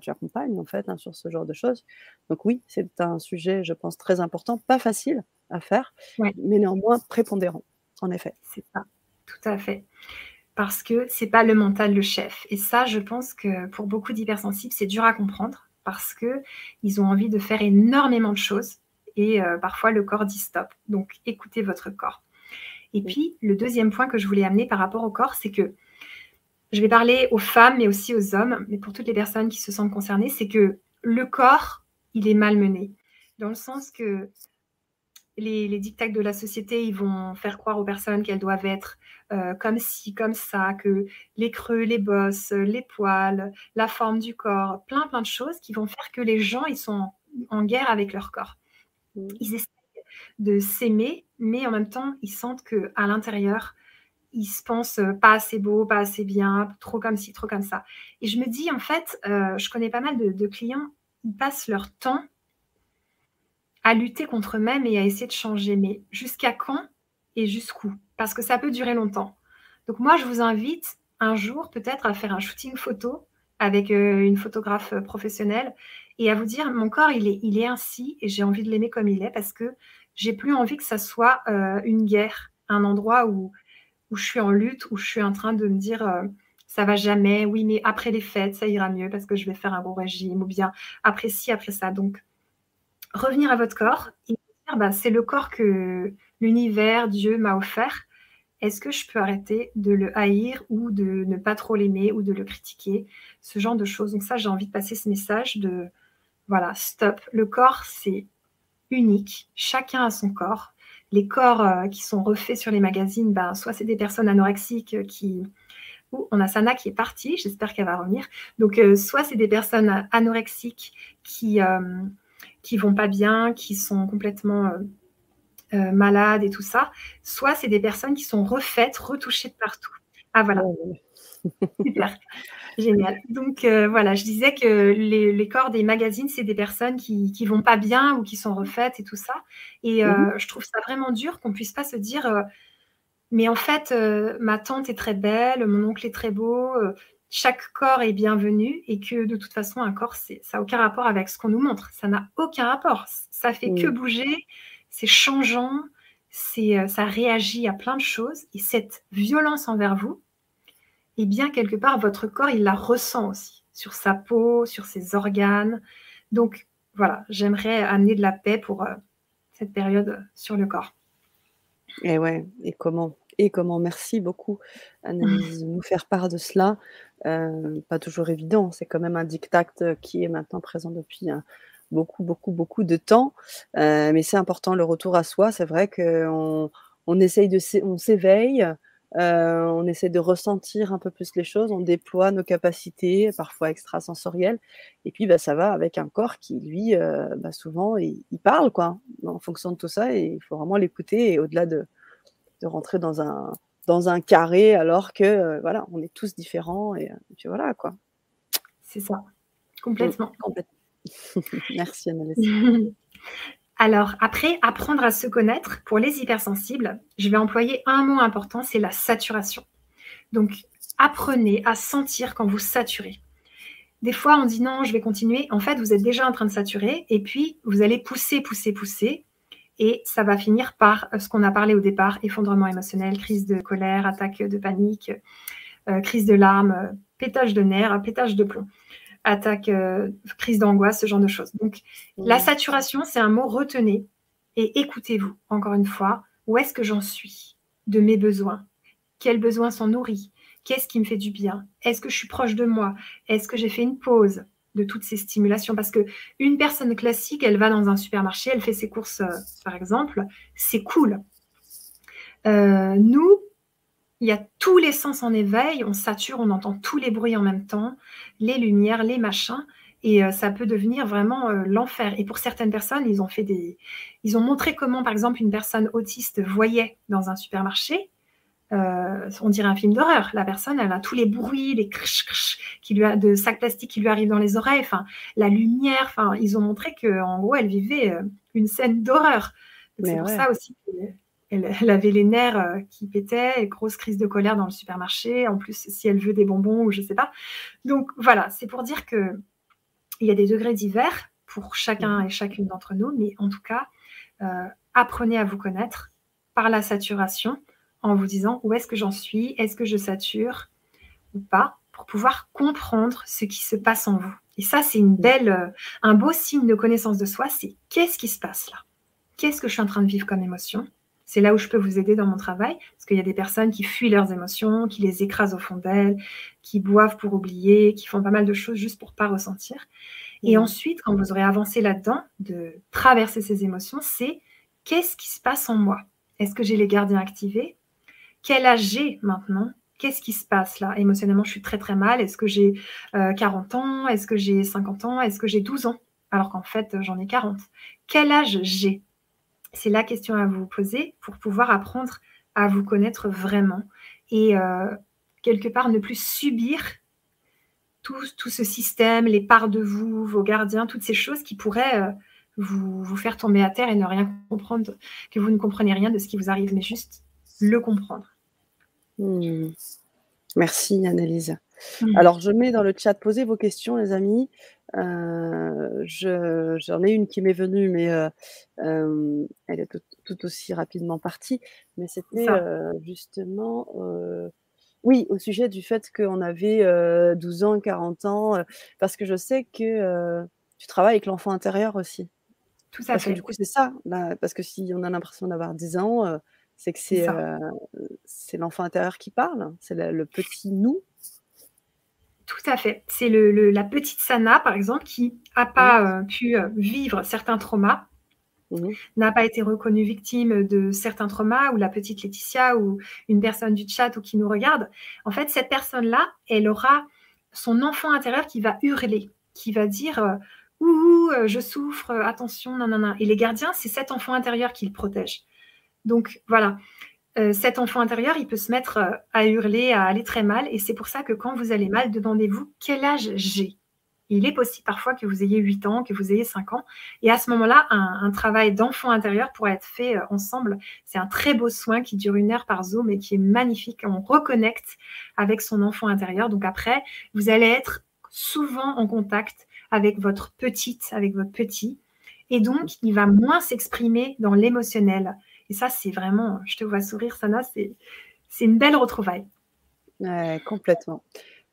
Speaker 1: tu accompagnes en fait hein, sur ce genre de choses. Donc oui, c'est un sujet, je pense, très important, pas facile à faire, mais néanmoins prépondérant, en effet.
Speaker 2: C'est ça, tout à fait parce que c'est pas le mental le chef. Et ça, je pense que pour beaucoup d'hypersensibles, c'est dur à comprendre parce que ils ont envie de faire énormément de choses et euh, parfois le corps dit stop. Donc écoutez votre corps. Et puis le deuxième point que je voulais amener par rapport au corps, c'est que je vais parler aux femmes mais aussi aux hommes, mais pour toutes les personnes qui se sentent concernées, c'est que le corps, il est malmené dans le sens que les, les dictats de la société, ils vont faire croire aux personnes qu'elles doivent être euh, comme ci, comme ça, que les creux, les bosses, les poils, la forme du corps, plein plein de choses qui vont faire que les gens ils sont en guerre avec leur corps. Mmh. Ils essaient de s'aimer, mais en même temps ils sentent que à l'intérieur ils se pensent pas assez beau, pas assez bien, trop comme ci, trop comme ça. Et je me dis en fait, euh, je connais pas mal de, de clients, ils passent leur temps à lutter contre eux-mêmes et à essayer de changer. Mais jusqu'à quand et jusqu'où? Parce que ça peut durer longtemps. Donc moi, je vous invite un jour peut-être à faire un shooting photo avec euh, une photographe euh, professionnelle et à vous dire, mon corps, il est, il est ainsi et j'ai envie de l'aimer comme il est parce que j'ai plus envie que ça soit euh, une guerre, un endroit où, où je suis en lutte, où je suis en train de me dire, ça va jamais, oui, mais après les fêtes, ça ira mieux parce que je vais faire un bon régime ou bien après ci, après ça. Donc, revenir à votre corps bah, c'est le corps que l'univers, Dieu m'a offert. Est-ce que je peux arrêter de le haïr ou de ne pas trop l'aimer ou de le critiquer Ce genre de choses? Donc ça, j'ai envie de passer ce message de, voilà, stop. Le corps, c'est unique. Chacun a son corps. Les corps euh, qui sont refaits sur les magazines, ben, soit c'est des personnes anorexiques qui... on a Sana qui est partie, j'espère qu'elle va revenir. Donc, euh, soit c'est des personnes anorexiques qui, euh, qui vont pas bien, qui sont complètement malades et tout ça, soit c'est des personnes qui sont refaites, retouchées de partout. Ah voilà. [LAUGHS] Super. Génial. Donc voilà, je disais que les, corps des magazines, c'est des personnes qui, qui vont pas bien ou qui sont refaites et tout ça. Et mmh je trouve ça vraiment dur qu'on puisse pas se dire, mais en fait, ma tante est très belle, mon oncle est très beau, chaque corps est bienvenu et que de toute façon, un corps, ça n'a aucun rapport avec ce qu'on nous montre. Ça n'a aucun rapport. Ça fait que bouger, c'est changeant, c'est, ça réagit à plein de choses. Et cette violence envers vous, eh bien, quelque part, votre corps, il la ressent aussi sur sa peau, sur ses organes. Donc, voilà, j'aimerais amener de la paix pour euh, cette période sur le corps.
Speaker 1: Et ouais, et comment? Et comment Merci beaucoup, Annelise, [LAUGHS] de nous faire part de cela. Euh, pas toujours évident, c'est quand même un dictat qui est maintenant présent depuis euh, beaucoup, beaucoup, beaucoup de temps. mais c'est important le retour à soi. C'est vrai qu'on on essaye de, on s'éveille, euh, on essaie de ressentir un peu plus les choses, on déploie nos capacités, parfois extrasensorielles, et puis bah, ça va avec un corps qui, lui, euh, bah, souvent, il, parle quoi, en fonction de tout ça, et il faut vraiment l'écouter, et au-delà de, rentrer dans un, dans un carré, alors que, euh, voilà, on est tous différents, et, puis voilà, quoi.
Speaker 2: C'est ça, complètement.
Speaker 1: complètement. [LAUGHS] Merci Annalise. [LAUGHS]
Speaker 2: Alors après, apprendre à se connaître, pour les hypersensibles, je vais employer un mot important, c'est la saturation. Donc apprenez à sentir quand vous saturez. Des fois, on dit non, je vais continuer. En fait, vous êtes déjà en train de saturer et puis vous allez pousser, pousser, pousser. Et ça va finir par ce qu'on a parlé au départ, effondrement émotionnel, crise de colère, attaque de panique, euh, crise de larmes, pétage de nerfs, pétage de plomb attaque, euh, crise d'angoisse, ce genre de choses. Donc, la saturation, c'est un mot retenez et écoutez-vous, encore une fois, où est-ce que j'en suis de mes besoins? Quels besoins sont nourris? Qu'est-ce qui me fait du bien? Est-ce que je suis proche de moi? Est-ce que j'ai fait une pause? De toutes ces stimulations Parce que une personne classique, elle va dans un supermarché, elle fait ses courses, euh, par exemple, c'est cool. Euh, nous, il y a tous les sens en éveil, on sature, on entend tous les bruits en même temps, les lumières, les machins, et euh, ça peut devenir vraiment l'enfer. Et pour certaines personnes, ils ils ont montré comment, par exemple, une personne autiste voyait dans un supermarché. Euh, on dirait un film d'horreur. La personne, elle a tous les bruits, les crch, qui lui a, de sacs plastiques qui lui arrivent dans les oreilles, enfin, la lumière. Enfin, ils ont montré que, en gros, elle vivait une scène d'horreur. C'est pour ça aussi elle, avait les nerfs euh, qui pétaient, grosse crise de colère dans le supermarché. En plus, si elle veut des bonbons ou je sais pas. Donc voilà, c'est pour dire que il y a des degrés divers pour chacun et chacune d'entre nous, mais en tout cas, euh, apprenez à vous connaître par la saturation en vous disant où est-ce que j'en suis, est-ce que je sature ou pas, pour pouvoir comprendre ce qui se passe en vous. Et ça, c'est une belle, euh, un beau signe de connaissance de soi, c'est qu'est-ce qui se passe là? Qu'est-ce que je suis en train de vivre comme émotion? C'est là où je peux vous aider dans mon travail, parce qu'il y a des personnes qui fuient leurs émotions, qui les écrasent au fond d'elles, qui boivent pour oublier, qui font pas mal de choses juste pour pas ressentir. Et mmh. ensuite, quand vous aurez avancé là-dedans, de traverser ces émotions, c'est qu'est-ce qui se passe en moi? Est-ce que j'ai les gardiens activés? Quel âge j'ai maintenant? Qu'est-ce qui se passe là? Émotionnellement, je suis très très mal. Est-ce que j'ai 40 euh, ans? Est-ce que j'ai 50 ans? Est-ce que j'ai 12 ans? Alors qu'en fait, j'en ai 40. Quel âge j'ai? C'est la question à vous poser pour pouvoir apprendre à vous connaître vraiment et euh, quelque part ne plus subir tout, ce système, les parts de vous, vos gardiens, toutes ces choses qui pourraient euh, vous, faire tomber à terre et ne rien comprendre, que vous ne comprenez rien de ce qui vous arrive, mais juste le comprendre.
Speaker 1: Hmm. Merci Annelise. Hmm. Alors je mets dans le chat, posez vos questions les amis. Euh, j'en ai une qui m'est venue, mais euh, euh, elle est tout, aussi rapidement partie. Mais c'était justement, oui, au sujet du fait qu'on avait 12 ans, 40 ans, parce que je sais que tu travailles avec l'enfant intérieur aussi.
Speaker 2: Tout à
Speaker 1: parce
Speaker 2: fait.
Speaker 1: Que, du coup, c'est ça. parce que si on a l'impression d'avoir 10 ans, c'est que c'est c'est l'enfant intérieur qui parle, c'est le petit nous
Speaker 2: tout à fait. C'est le, la petite Sana, par exemple, qui n'a pas euh, pu euh, vivre certains traumas, mmh n'a pas été reconnue victime de certains traumas, ou la petite Laetitia, ou une personne du chat, ou qui nous regarde. En fait, cette personne-là, elle aura son enfant intérieur qui va hurler, qui va dire euh, ouh, je souffre, attention, non, non, non. Et les gardiens, c'est cet enfant intérieur qui le protège. Donc voilà, cet enfant intérieur, il peut se mettre à hurler, à aller très mal. Et c'est pour ça que quand vous allez mal, demandez-vous quel âge j'ai il est possible parfois que vous ayez 8 ans, que vous ayez 5 ans. Et à ce moment-là, un, travail d'enfant intérieur pourrait être fait euh, ensemble. C'est un très beau soin qui dure une heure par Zoom et qui est magnifique. On reconnecte avec son enfant intérieur. Donc après, vous allez être souvent en contact avec votre petite, avec votre petit. Et donc, il va moins s'exprimer dans l'émotionnel. Et ça, c'est vraiment, je te vois sourire, Sana, c'est une belle retrouvaille.
Speaker 1: complètement.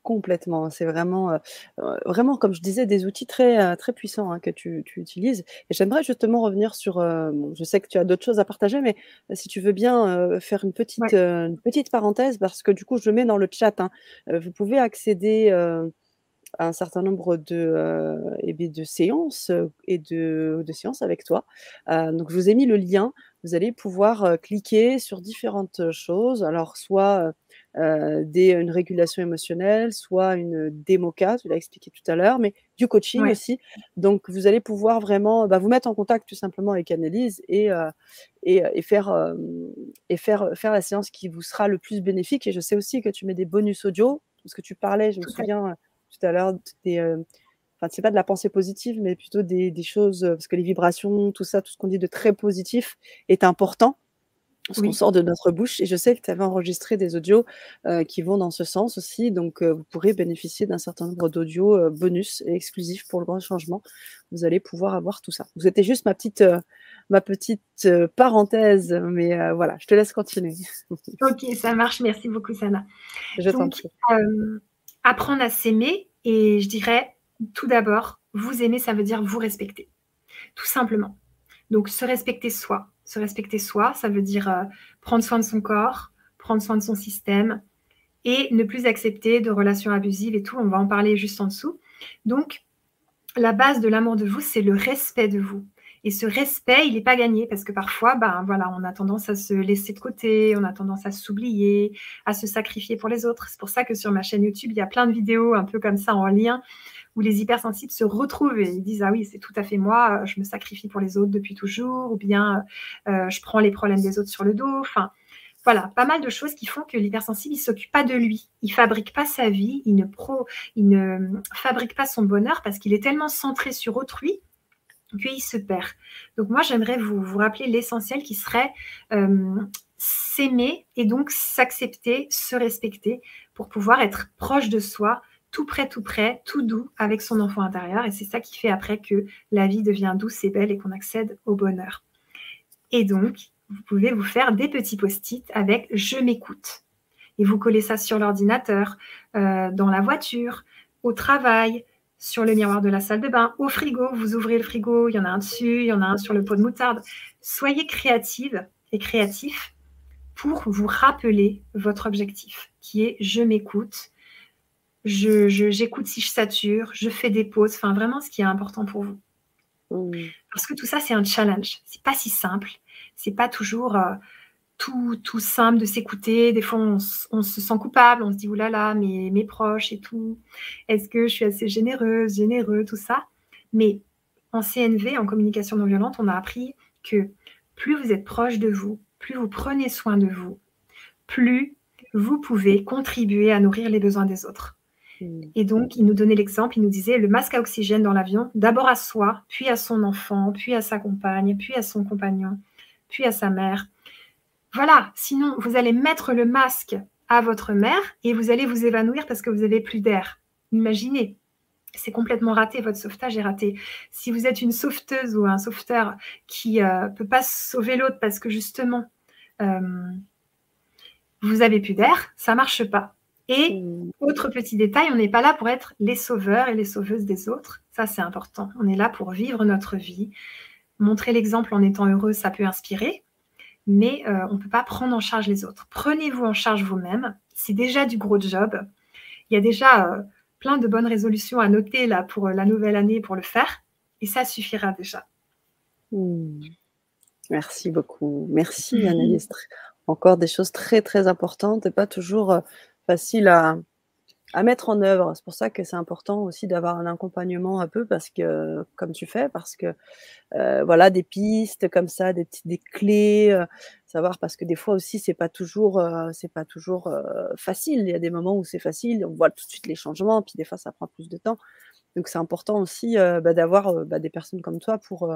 Speaker 1: Complètement, c'est vraiment, euh, euh, vraiment comme je disais, des outils très, euh, très puissants, hein, que tu tu utilises et j'aimerais justement revenir sur, je sais que tu as d'autres choses à partager, mais si tu veux bien, faire une petite, une petite parenthèse parce que du coup je le mets dans le chat, hein. vous pouvez accéder, à un certain nombre de, et de séances, et de de séances avec toi. donc je vous ai mis le lien, vous allez pouvoir, cliquer sur différentes choses. Alors soit, euh, des, une régulation émotionnelle, soit une démoca, tu l'as expliqué tout à l'heure, mais du coaching aussi. Donc, vous allez pouvoir vraiment bah, vous mettre en contact tout simplement avec Annelise et, euh, et, et, faire, euh, et faire, faire la séance qui vous sera le plus bénéfique. Et je sais aussi que tu mets des bonus audio, parce que tu parlais, je me souviens tout à l'heure, des enfin, c'est pas de la pensée positive, mais plutôt des, des, choses, parce que les vibrations, tout ça, tout ce qu'on dit de très positif est important ce qu'on sort de notre bouche. Et je sais que tu avais enregistré des audios euh, qui vont dans ce sens aussi. Donc, euh, vous pourrez bénéficier d'un certain nombre d'audios euh, bonus et exclusifs pour le grand changement. Vous allez pouvoir avoir tout ça. Vous étiez juste ma petite, ma petite parenthèse, mais voilà, je te laisse continuer. [LAUGHS]
Speaker 2: ok, ça marche. Merci beaucoup, Sana. Je Donc, apprendre à s'aimer. Et je dirais, tout d'abord, vous aimer, ça veut dire vous respecter. Tout simplement. Donc, se respecter soi, se respecter soi, ça veut dire euh, prendre soin de son corps, prendre soin de son système et ne plus accepter de relations abusives et tout. On va en parler juste en dessous. Donc, la base de l'amour de vous, c'est le respect de vous. Et ce respect, il n'est pas gagné parce que parfois, ben voilà, on a tendance à se laisser de côté, on a tendance à s'oublier, à se sacrifier pour les autres. C'est pour ça que sur ma chaîne YouTube, il y a plein de vidéos un peu comme ça en lien où les hypersensibles se retrouvent et ils disent ah oui c'est tout à fait moi, je me sacrifie pour les autres depuis toujours, ou bien euh, je prends les problèmes des autres sur le dos. Enfin voilà, pas mal de choses qui font que l'hypersensible il s'occupe pas de lui, il fabrique pas sa vie, il ne pro, il ne fabrique pas son bonheur parce qu'il est tellement centré sur autrui qu'il se perd. Donc moi j'aimerais vous, vous rappeler l'essentiel qui serait euh, s'aimer et donc s'accepter, se respecter pour pouvoir être proche de soi, tout près, tout près, tout doux avec son enfant intérieur. Et c'est ça qui fait après que la vie devient douce et belle et qu'on accède au bonheur. Et donc, vous pouvez vous faire des petits post-it avec Je m'écoute. Et vous collez ça sur l'ordinateur, euh, dans la voiture, au travail, sur le miroir de la salle de bain, au frigo. Vous ouvrez le frigo, il y en a un dessus, il y en a un sur le pot de moutarde. Soyez créative et créatif pour vous rappeler votre objectif, qui est Je m'écoute je, j'écoute si je sature, je fais des pauses, enfin vraiment ce qui est important pour vous. Mmh. Parce que tout ça, c'est un challenge. C'est pas si simple. C'est pas toujours euh, tout, tout, simple de s'écouter. Des fois, on, se sent coupable. On se dit, oulala, là là, mes, mes proches et tout. Est-ce que je suis assez généreuse, généreux, tout ça? Mais en CNV, en communication non violente, on a appris que plus vous êtes proche de vous, plus vous prenez soin de vous, plus vous pouvez contribuer à nourrir les besoins des autres. Et donc, il nous donnait l'exemple, il nous disait le masque à oxygène dans l'avion, d'abord à soi, puis à son enfant, puis à sa compagne, puis à son compagnon, puis à sa mère. Voilà, sinon, vous allez mettre le masque à votre mère et vous allez vous évanouir parce que vous n'avez plus d'air. Imaginez, c'est complètement raté, votre sauvetage est raté. Si vous êtes une sauveteuse ou un sauveteur qui ne euh, peut pas sauver l'autre parce que justement, euh, vous avez plus d'air, ça marche pas. Et mmh. autre petit détail, on n'est pas là pour être les sauveurs et les sauveuses des autres. Ça, c'est important. On est là pour vivre notre vie. Montrer l'exemple en étant heureux, ça peut inspirer, mais euh, on ne peut pas prendre en charge les autres. Prenez-vous en charge vous-même. C'est déjà du gros job. Il y a déjà euh, plein de bonnes résolutions à noter là pour euh, la nouvelle année pour le faire. Et ça suffira déjà.
Speaker 1: Mmh. Merci beaucoup. Merci, mmh. Encore des choses très, très importantes et pas toujours facile à, à mettre en œuvre. C'est pour ça que c'est important aussi d'avoir un accompagnement un peu parce que comme tu fais, parce que, heu, voilà, des pistes comme ça, des des clés, heu, savoir parce que des fois aussi c'est pas toujours, heu, c'est pas toujours, facile. Il y a des moments où c'est facile, on voit tout de suite les changements, puis des fois ça prend plus de temps. Donc c'est important aussi, bah, d'avoir, bah, des personnes comme toi pour,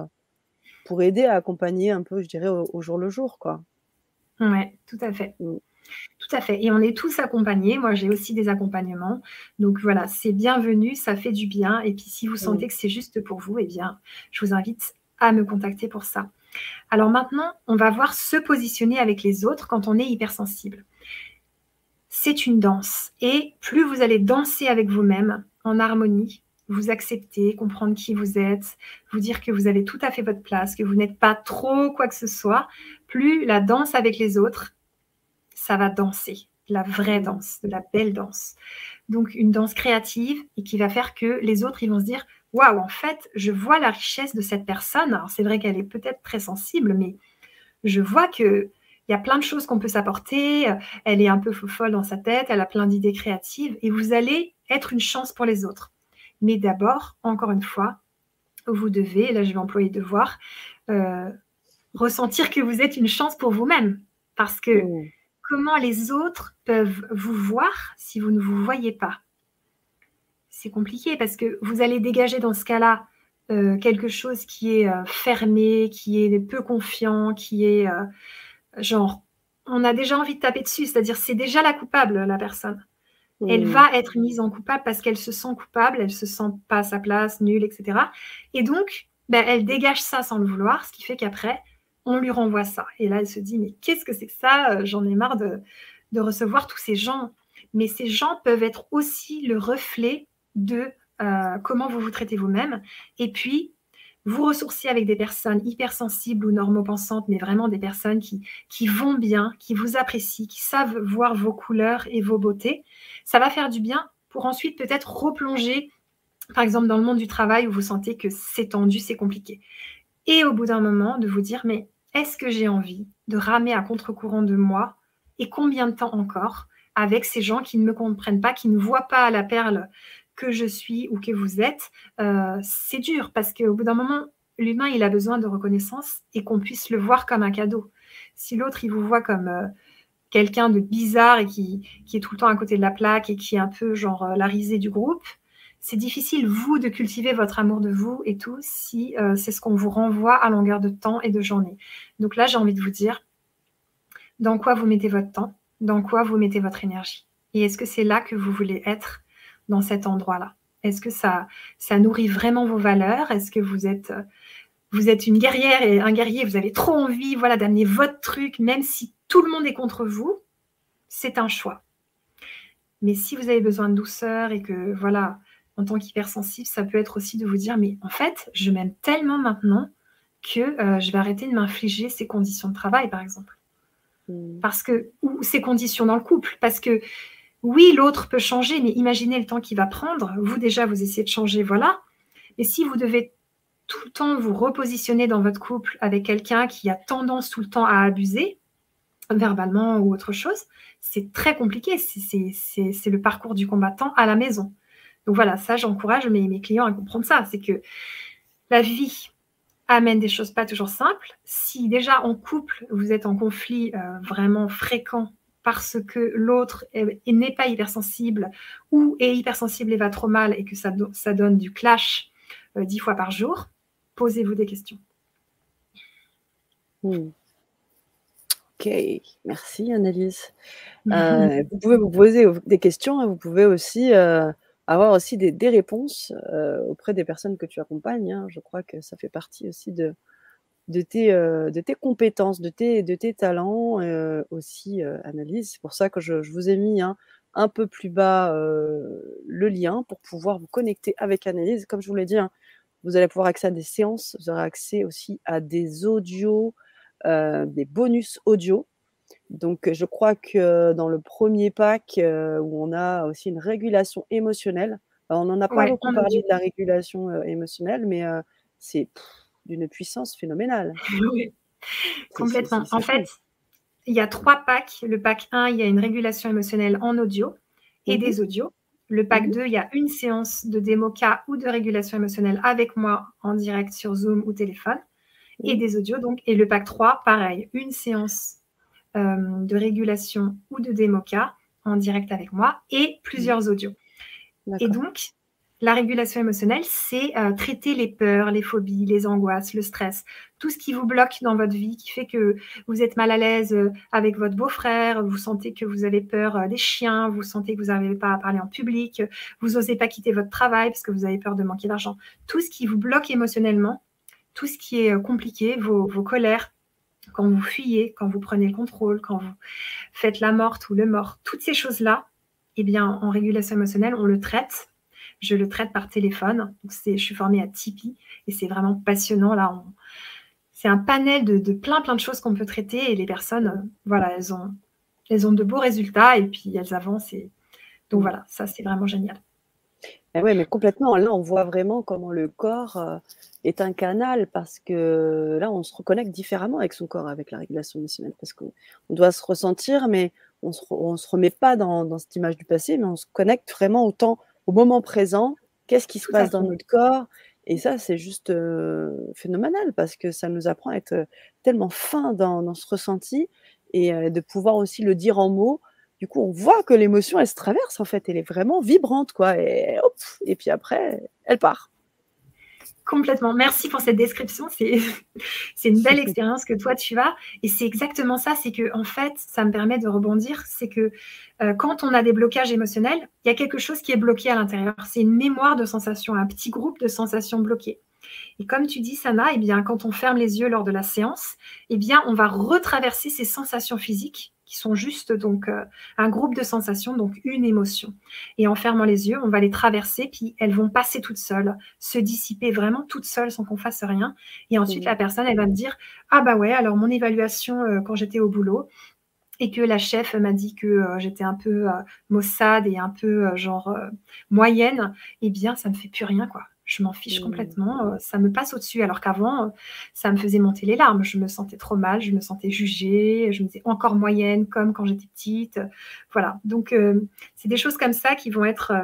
Speaker 1: pour aider à accompagner un peu, je dirais, au au jour le jour, quoi.
Speaker 2: Ouais, tout à fait.
Speaker 1: Mmh.
Speaker 2: Tout à fait et on est tous accompagnés. Moi, j'ai aussi des accompagnements. Donc voilà, c'est bienvenu, ça fait du bien et puis si vous
Speaker 1: Mmh.
Speaker 2: sentez que c'est juste pour vous, eh bien, je vous invite à me contacter pour ça. Alors maintenant, on va voir se positionner avec les autres quand on est hypersensible. C'est une danse et plus vous allez danser avec vous-même en harmonie, vous accepter, comprendre qui vous êtes, vous dire que vous avez tout à fait votre place, que vous n'êtes pas trop quoi que ce soit, plus la danse avec les autres, ça va danser, la vraie danse, de la belle danse. Donc une danse créative et qui va faire que les autres, ils vont se dire: «Waouh, en fait, je vois la richesse de cette personne». Alors c'est vrai qu'elle est peut-être très sensible, mais je vois qu'il y a plein de choses qu'on peut s'apporter, elle est un peu fo-folle dans sa tête, elle a plein d'idées créatives et vous allez être une chance pour les autres. Mais d'abord, encore une fois, vous devez, là je vais employer devoir, heu, ressentir que vous êtes une chance pour vous-même. Parce que
Speaker 1: Mmh.
Speaker 2: Comment les autres peuvent vous voir si vous ne vous voyez pas? C'est compliqué parce que vous allez dégager dans ce cas-là, heu, quelque chose qui est, heu, fermé, qui est peu confiant, qui est, heu, genre, on a déjà envie de taper dessus, c'est-à-dire c'est déjà la coupable, la personne. Elle
Speaker 1: Mmh.
Speaker 2: va être mise en coupable parce qu'elle se sent coupable, elle se sent pas à sa place, nulle et cetera et donc, bah, elle dégage ça sans le vouloir, ce qui fait qu'après, on lui renvoie ça et là, elle se dit: «Mais qu'est-ce que c'est que ça? Heu, j'en ai marre de recevoir tous ces gens». Mais ces gens peuvent être aussi le reflet de, heu, comment vous vous traitez vous-même et puis vous ressourcer avec des personnes hypersensibles ou normopensantes, mais vraiment des personnes qui qui vont bien, qui vous apprécient, qui savent voir vos couleurs et vos beautés. Ça va faire du bien pour ensuite peut-être replonger, par exemple, dans le monde du travail où vous sentez que c'est tendu, c'est compliqué et au bout d'un moment de vous dire: «Mais est-ce que j'ai envie de ramer à contre-courant de moi et combien de temps encore avec ces gens qui ne me comprennent pas, qui ne voient pas la perle que je suis ou que vous êtes?» heu, c'est dur parce qu'au bout d'un moment, l'humain, il a besoin de reconnaissance et qu'on puisse le voir comme un cadeau. Si l'autre, il vous voit comme, heu, quelqu'un de bizarre et qui qui est tout le temps à côté de la plaque et qui est un peu genre, heu, la risée du groupe, c'est difficile, vous, de cultiver votre amour de vous et tout si, heu, c'est ce qu'on vous renvoie à longueur de temps et de journée. Donc là, j'ai envie de vous dire dans quoi vous mettez votre temps? Dans quoi vous mettez votre énergie? Et est-ce que c'est là que vous voulez être, dans cet endroit-là? Est-ce que ça ça nourrit vraiment vos valeurs? Est-ce que vous êtes, vous êtes une guerrière et un guerrier, vous avez trop envie, voilà, d'amener votre truc, même si tout le monde est contre vous? C'est un choix. Mais si vous avez besoin de douceur et que voilà, en tant qu'hypersensible, ça peut être aussi de vous dire: «Mais en fait, je m'aime tellement maintenant que, heu, je vais arrêter de m'infliger ces conditions de travail», par exemple.
Speaker 1: Mmh.
Speaker 2: Parce que ou ces conditions dans le couple, parce que oui, l'autre peut changer, mais imaginez le temps qu'il va prendre. Vous, déjà, vous essayez de changer, voilà. Mais si vous devez tout le temps vous repositionner dans votre couple avec quelqu'un qui a tendance tout le temps à abuser, verbalement ou autre chose, c'est très compliqué. C'est le parcours du combattant à la maison. Donc voilà, ça, j'encourage mes mes clients à comprendre ça. C'est que la vie amène des choses pas toujours simples. Si déjà en couple, vous êtes en conflit, heu, vraiment fréquent parce que l'autre est n'est pas hypersensible ou est hypersensible et va trop mal et que ça do ça donne du clash, heu, 10 fois par jour, posez-vous des questions.
Speaker 1: Mmh. OK, merci Annelise. Heu, [LAUGHS] vous pouvez vous poser des questions et vous pouvez aussi, heu, avoir aussi des des réponses, heu, auprès des personnes que tu accompagnes, hein. Je crois que ça fait partie aussi de de tes, heu, de tes compétences, de tes de tes talents, heu, aussi, Annelise. C'est pour ça que je je vous ai mis, hein, un peu plus bas, le lien pour pouvoir vous connecter avec Annelise. Comme je vous l'ai dit, hein, vous allez pouvoir accéder à des séances, vous aurez accès aussi à des audios, des bonus audio. Donc je crois que dans le 1er pack, heu, où on a aussi une régulation émotionnelle, on n'en a pas
Speaker 2: Ouais,
Speaker 1: beaucoup parlé de la régulation, émotionnelle, mais c'est d'une puissance phénoménale. [LAUGHS]
Speaker 2: Oui, complètement. En fait, il y a 3 packs. Le pack 1, il y a une régulation émotionnelle en audio et
Speaker 1: Mmh mh.
Speaker 2: des audios Le pack 2, mhm. il y a une séance de démoca ou de régulation émotionnelle avec moi en direct sur Zoom ou téléphone et mhm. des audios. Donc, et le pack 3, pareil, une séance euh, de régulation ou de démoca en direct avec moi et plusieurs mhm. audios. Et donc, la régulation émotionnelle, c'est euh, traiter les peurs, les phobies, les angoisses, le stress, tout ce qui vous bloque dans votre vie, qui fait que vous êtes mal à l'aise euh, avec votre beau-frère, vous sentez que vous avez peur euh, des chiens, vous sentez que vous n'arrivez pas à parler en public, vous n'osez pas quitter votre travail parce que vous avez peur de manquer d'argent. Tout ce qui vous bloque émotionnellement, tout ce qui est compliqué, vos, vos colères, quand vous fuyez, quand vous prenez le contrôle, quand vous faites la morte ou le mort, toutes ces choses-là, eh bien, en régulation émotionnelle, on le traite je le traite par téléphone. je suis formée à Tipeee et c'est vraiment passionnant. Là, c'est un panel de, plein, plein de choses qu'on peut traiter et les personnes, euh, voilà, elles ont, elles ont de beaux résultats et puis elles avancent. Donc voilà, ça, c'est vraiment génial.
Speaker 1: Eh oui, mais complètement. Là, on voit vraiment comment le corps euh, est un canal parce que là, on se reconnecte différemment avec son corps, avec la régulation émotionnelle, parce qu'on doit se ressentir, mais on ne se, remet pas dans, dans, cette image du passé, mais on se connecte vraiment au temps au moment présent, qu'est-ce qui se passe dans notre corps? Et ça, c'est juste euh, phénoménal parce que ça nous apprend à être euh, tellement fin dans, ce ressenti et euh, de pouvoir aussi le dire en mots. Du coup, on voit que l'émotion, elle se traverse en fait, elle est vraiment vibrante, quoi. Et, hop, et puis après, elle part.
Speaker 2: Complètement. Merci pour cette description. C'est, [LAUGHS] c'est une belle expérience que toi tu as. Et c'est exactement ça. C'est que, en fait, ça me permet de rebondir. C'est que euh, quand on a des blocages émotionnels, il y a quelque chose qui est bloqué à l'intérieur. C'est une mémoire de sensations, un petit groupe de sensations bloquées. Et comme tu dis, Sana, eh bien, quand on ferme les yeux lors de la séance, eh bien, on va retraverser ces sensations physiques qui sont juste donc euh, un groupe de sensations, donc une émotion. Et en fermant les yeux, on va les traverser, puis elles vont passer toutes seules, se dissiper vraiment toutes seules sans qu'on fasse rien. Et ensuite, la personne, elle va me dire, ah bah ouais, alors mon évaluation euh, quand j'étais au boulot, et que la chef m'a dit que euh, j'étais un peu maussade et un peu genre moyenne, eh bien, ça me fait plus rien, quoi je m'en fiche mmh. complètement, euh, ça me passe au-dessus. Alors qu'avant, euh, ça me faisait monter les larmes. Je me sentais trop mal, je me sentais jugée, je me disais encore moyenne, comme quand j'étais petite. Voilà. Donc, euh, c'est des choses comme ça qui vont être,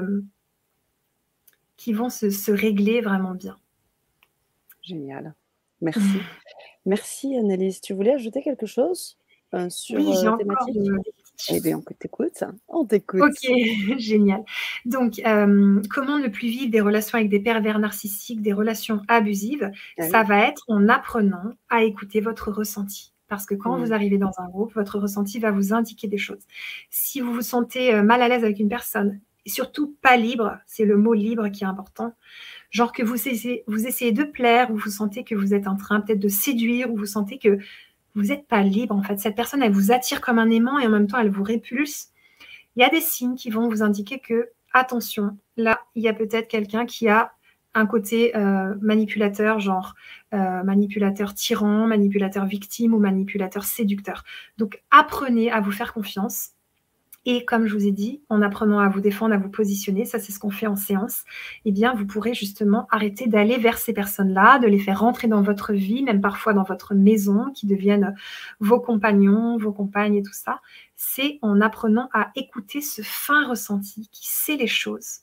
Speaker 2: qui vont se, régler vraiment bien.
Speaker 1: Génial. Merci. [LAUGHS] Merci, Annelise. Tu voulais ajouter quelque chose sur
Speaker 2: oui, j'ai encore
Speaker 1: eh bien, on t'écoute. On t'écoute.
Speaker 2: Ok, [LAUGHS] génial. Donc, euh, comment ne plus vivre des relations avec des pervers narcissiques, des relations abusives? Ah Ça va être en apprenant à écouter votre ressenti. Parce que quand mmh. vous arrivez dans un groupe, votre ressenti va vous indiquer des choses. Si vous vous sentez euh, mal à l'aise avec une personne, et surtout pas libre, c'est le mot libre qui est important, genre que vous essayez, vous essayez de plaire, ou vous sentez que vous êtes en train peut-être de séduire, ou vous sentez que vous n'êtes pas libre en fait. Cette personne, elle vous attire comme un aimant et en même temps, elle vous répulse. Il y a des signes qui vont vous indiquer que, attention, là, il y a peut-être quelqu'un qui a un côté euh, manipulateur, genre euh, manipulateur tyran, manipulateur victime ou manipulateur séducteur. Donc, apprenez à vous faire confiance et comme je vous ai dit, en apprenant à vous défendre, à vous positionner, ça c'est ce qu'on fait en séance, eh bien vous pourrez justement arrêter d'aller vers ces personnes-là, de les faire rentrer dans votre vie, même parfois dans votre maison, qui deviennent vos compagnons, vos compagnes et tout ça. C'est en apprenant à écouter ce fin ressenti qui sait les choses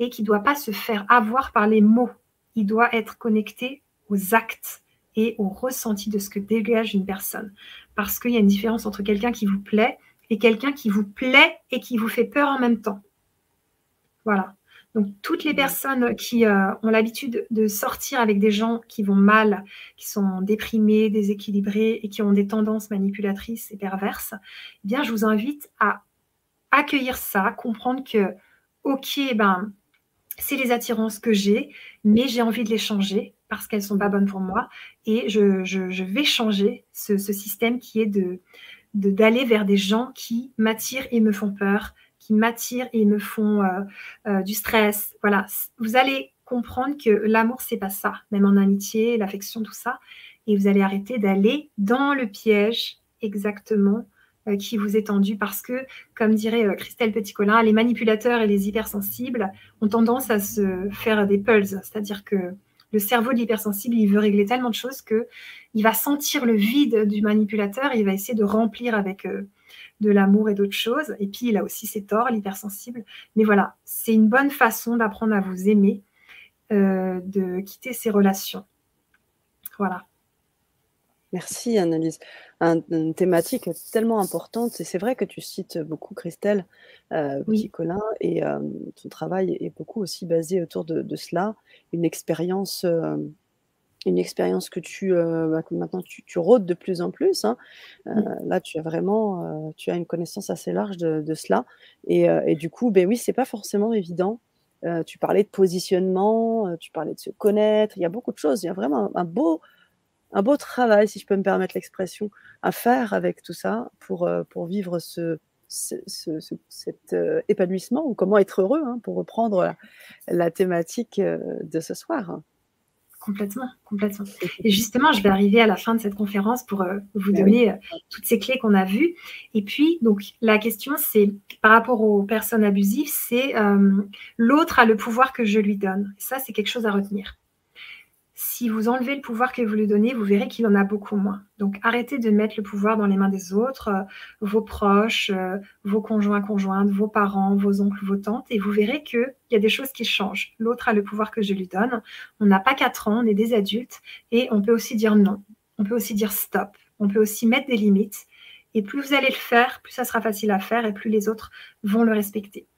Speaker 2: et qui ne doit pas se faire avoir par les mots. Il doit être connecté aux actes et au ressenti de ce que dégage une personne. Parce qu'il y a une différence entre quelqu'un qui vous plaît et quelqu'un qui vous plaît et qui vous fait peur en même temps. Voilà. Donc, toutes les personnes qui euh, ont l'habitude de sortir avec des gens qui vont mal, qui sont déprimés, déséquilibrés et qui ont des tendances manipulatrices et perverses, eh bien, je vous invite à accueillir ça, comprendre que, OK, ben, c'est les attirances que j'ai, mais j'ai envie de les changer parce qu'elles ne sont pas bonnes pour moi et je, vais changer ce, système qui est de, d'aller vers des gens qui m'attirent et me font peur, qui m'attirent et me font euh, euh, du stress. Voilà, vous allez comprendre que l'amour c'est pas ça, même en amitié, l'affection, tout ça, et vous allez arrêter d'aller dans le piège exactement euh, qui vous est tendu. Parce que, comme dirait Christelle Petit-Colin, les manipulateurs et les hypersensibles ont tendance à se faire des pulses, c'est-à-dire que Le cerveau de l'hypersensible, il veut régler tellement de choses que il va sentir le vide du manipulateur il va essayer de remplir avec euh, de l'amour et d'autres choses. Et puis, il a aussi ses torts, l'hypersensible. Mais voilà, c'est une bonne façon d'apprendre à vous aimer, euh, de quitter ces relations. Voilà.
Speaker 1: Merci Annalise. une thématique tellement importante et c'est vrai que tu cites beaucoup Christelle euh, Colin et euh, ton travail est beaucoup aussi basé autour de, cela, une expérience, euh, une expérience que tu euh, bah, maintenant tu, rôdes de plus en plus. Hein. Là, tu as vraiment, tu as une connaissance assez large de, cela et, du coup, ben oui, c'est pas forcément évident. tu parlais de positionnement, tu parlais de se connaître. Il y a beaucoup de choses. Il y a vraiment un beau un beau travail, si je peux me permettre l'expression, à faire avec tout ça pour, euh, pour vivre ce, cet euh, épanouissement ou comment être heureux, hein, pour reprendre la, thématique euh, de ce soir.
Speaker 2: Complètement, complètement. Et justement, je vais arriver à la fin de cette conférence pour vous ben donner toutes ces clés qu'on a vues. Et puis, donc, la question, c'est par rapport aux personnes abusives, c'est l'autre a le pouvoir que je lui donne. Ça, c'est quelque chose à retenir si vous enlevez le pouvoir que vous lui donnez, vous verrez qu'il en a beaucoup moins. Donc arrêtez de mettre le pouvoir dans les mains des autres, euh, vos proches, euh, vos conjoints, conjointes, vos parents, vos oncles, vos tantes, et vous verrez qu'il y a des choses qui changent. L'autre a le pouvoir que je lui donne. On n'a pas 4 ans, on est des adultes, et on peut aussi dire non. On peut aussi dire stop. On peut aussi mettre des limites. Et plus vous allez le faire, plus ça sera facile à faire, et plus les autres vont le respecter.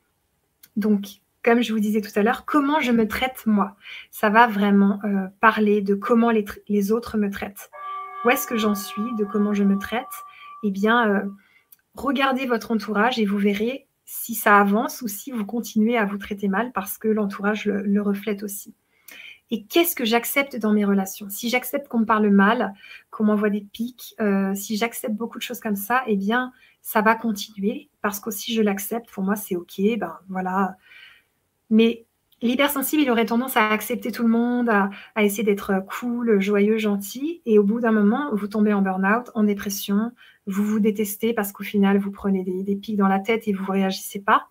Speaker 2: Donc, comme je vous disais tout à l'heure, comment je me traite moi. Ça va vraiment euh, parler de comment les, autres me traitent. Où est-ce que j'en suis, de comment je me traite? Eh bien, euh, regardez votre entourage et vous verrez si ça avance ou si vous continuez à vous traiter mal parce que l'entourage le, reflète aussi. Et qu'est-ce que j'accepte dans mes relations? Si j'accepte qu'on me parle mal, qu'on m'envoie des pics, euh, si j'accepte beaucoup de choses comme ça, eh bien, ça va continuer parce qu'aussi je l'accepte. Pour moi, c'est OK. Ben voilà, mais l'hypersensible, il aurait tendance à accepter tout le monde, à, essayer d'être cool, joyeux, gentil. Et au bout d'un moment, vous tombez en burn-out, en dépression, vous vous détestez parce qu'au final, vous prenez des, pics dans la tête et vous ne réagissez pas.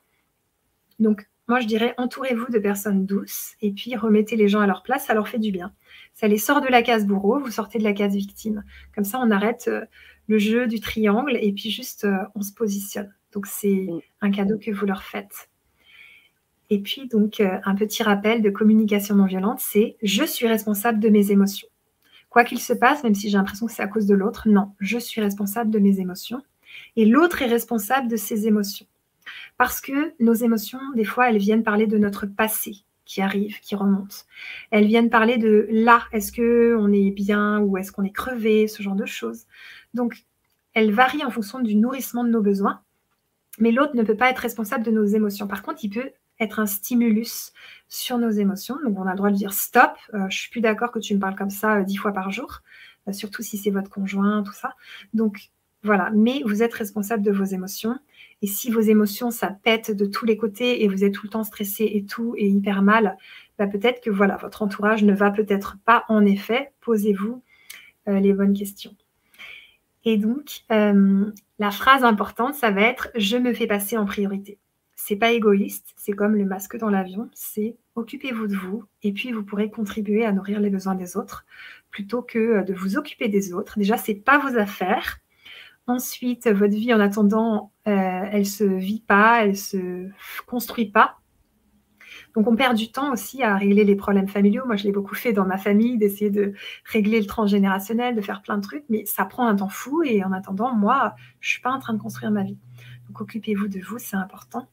Speaker 2: Donc, moi, je dirais, entourez-vous de personnes douces et puis remettez les gens à leur place, ça leur fait du bien. Ça les sort de la case bourreau, vous sortez de la case victime. Comme ça, on arrête euh, le jeu du triangle et puis juste, euh, on se positionne. Donc, c'est un cadeau que vous leur faites. Et puis, donc, euh, un petit rappel de communication non violente, c'est je suis responsable de mes émotions. Quoi qu'il se passe, même si j'ai l'impression que c'est à cause de l'autre, non, je suis responsable de mes émotions. Et l'autre est responsable de ses émotions. Parce que nos émotions, des fois, elles viennent parler de notre passé qui arrive, qui remonte. Elles viennent parler de là, est-ce que on est bien ou est-ce qu'on est crevé, ce genre de choses. Donc, elles varient en fonction du nourrissement de nos besoins. Mais l'autre ne peut pas être responsable de nos émotions. Par contre, il peut être un stimulus sur nos émotions. Donc, on a le droit de dire stop, euh, je suis plus d'accord que tu me parles comme ça euh, dix fois par jour, euh, surtout si c'est votre conjoint, tout ça. Donc, voilà. Mais vous êtes responsable de vos émotions. Et si vos émotions, ça pète de tous les côtés et vous êtes tout le temps stressé et tout et hyper mal, bah, peut-être que voilà, votre entourage ne va peut-être pas en effet. Posez-vous les bonnes questions. Et donc, la phrase importante, ça va être je me fais passer en priorité c'est pas égoïste, c'est comme le masque dans l'avion, c'est occupez-vous de vous et puis vous pourrez contribuer à nourrir les besoins des autres plutôt que euh, de vous occuper des autres. Déjà, c'est pas vos affaires. Ensuite, votre vie en attendant, euh, elle se vit pas, elle se construit pas. Donc, on perd du temps aussi à régler les problèmes familiaux. Moi, je l'ai beaucoup fait dans ma famille, d'essayer de régler le transgénérationnel, de faire plein de trucs, mais ça prend un temps fou. Et en attendant, moi, je suis pas en train de construire ma vie. Donc, occupez-vous de vous, c'est important.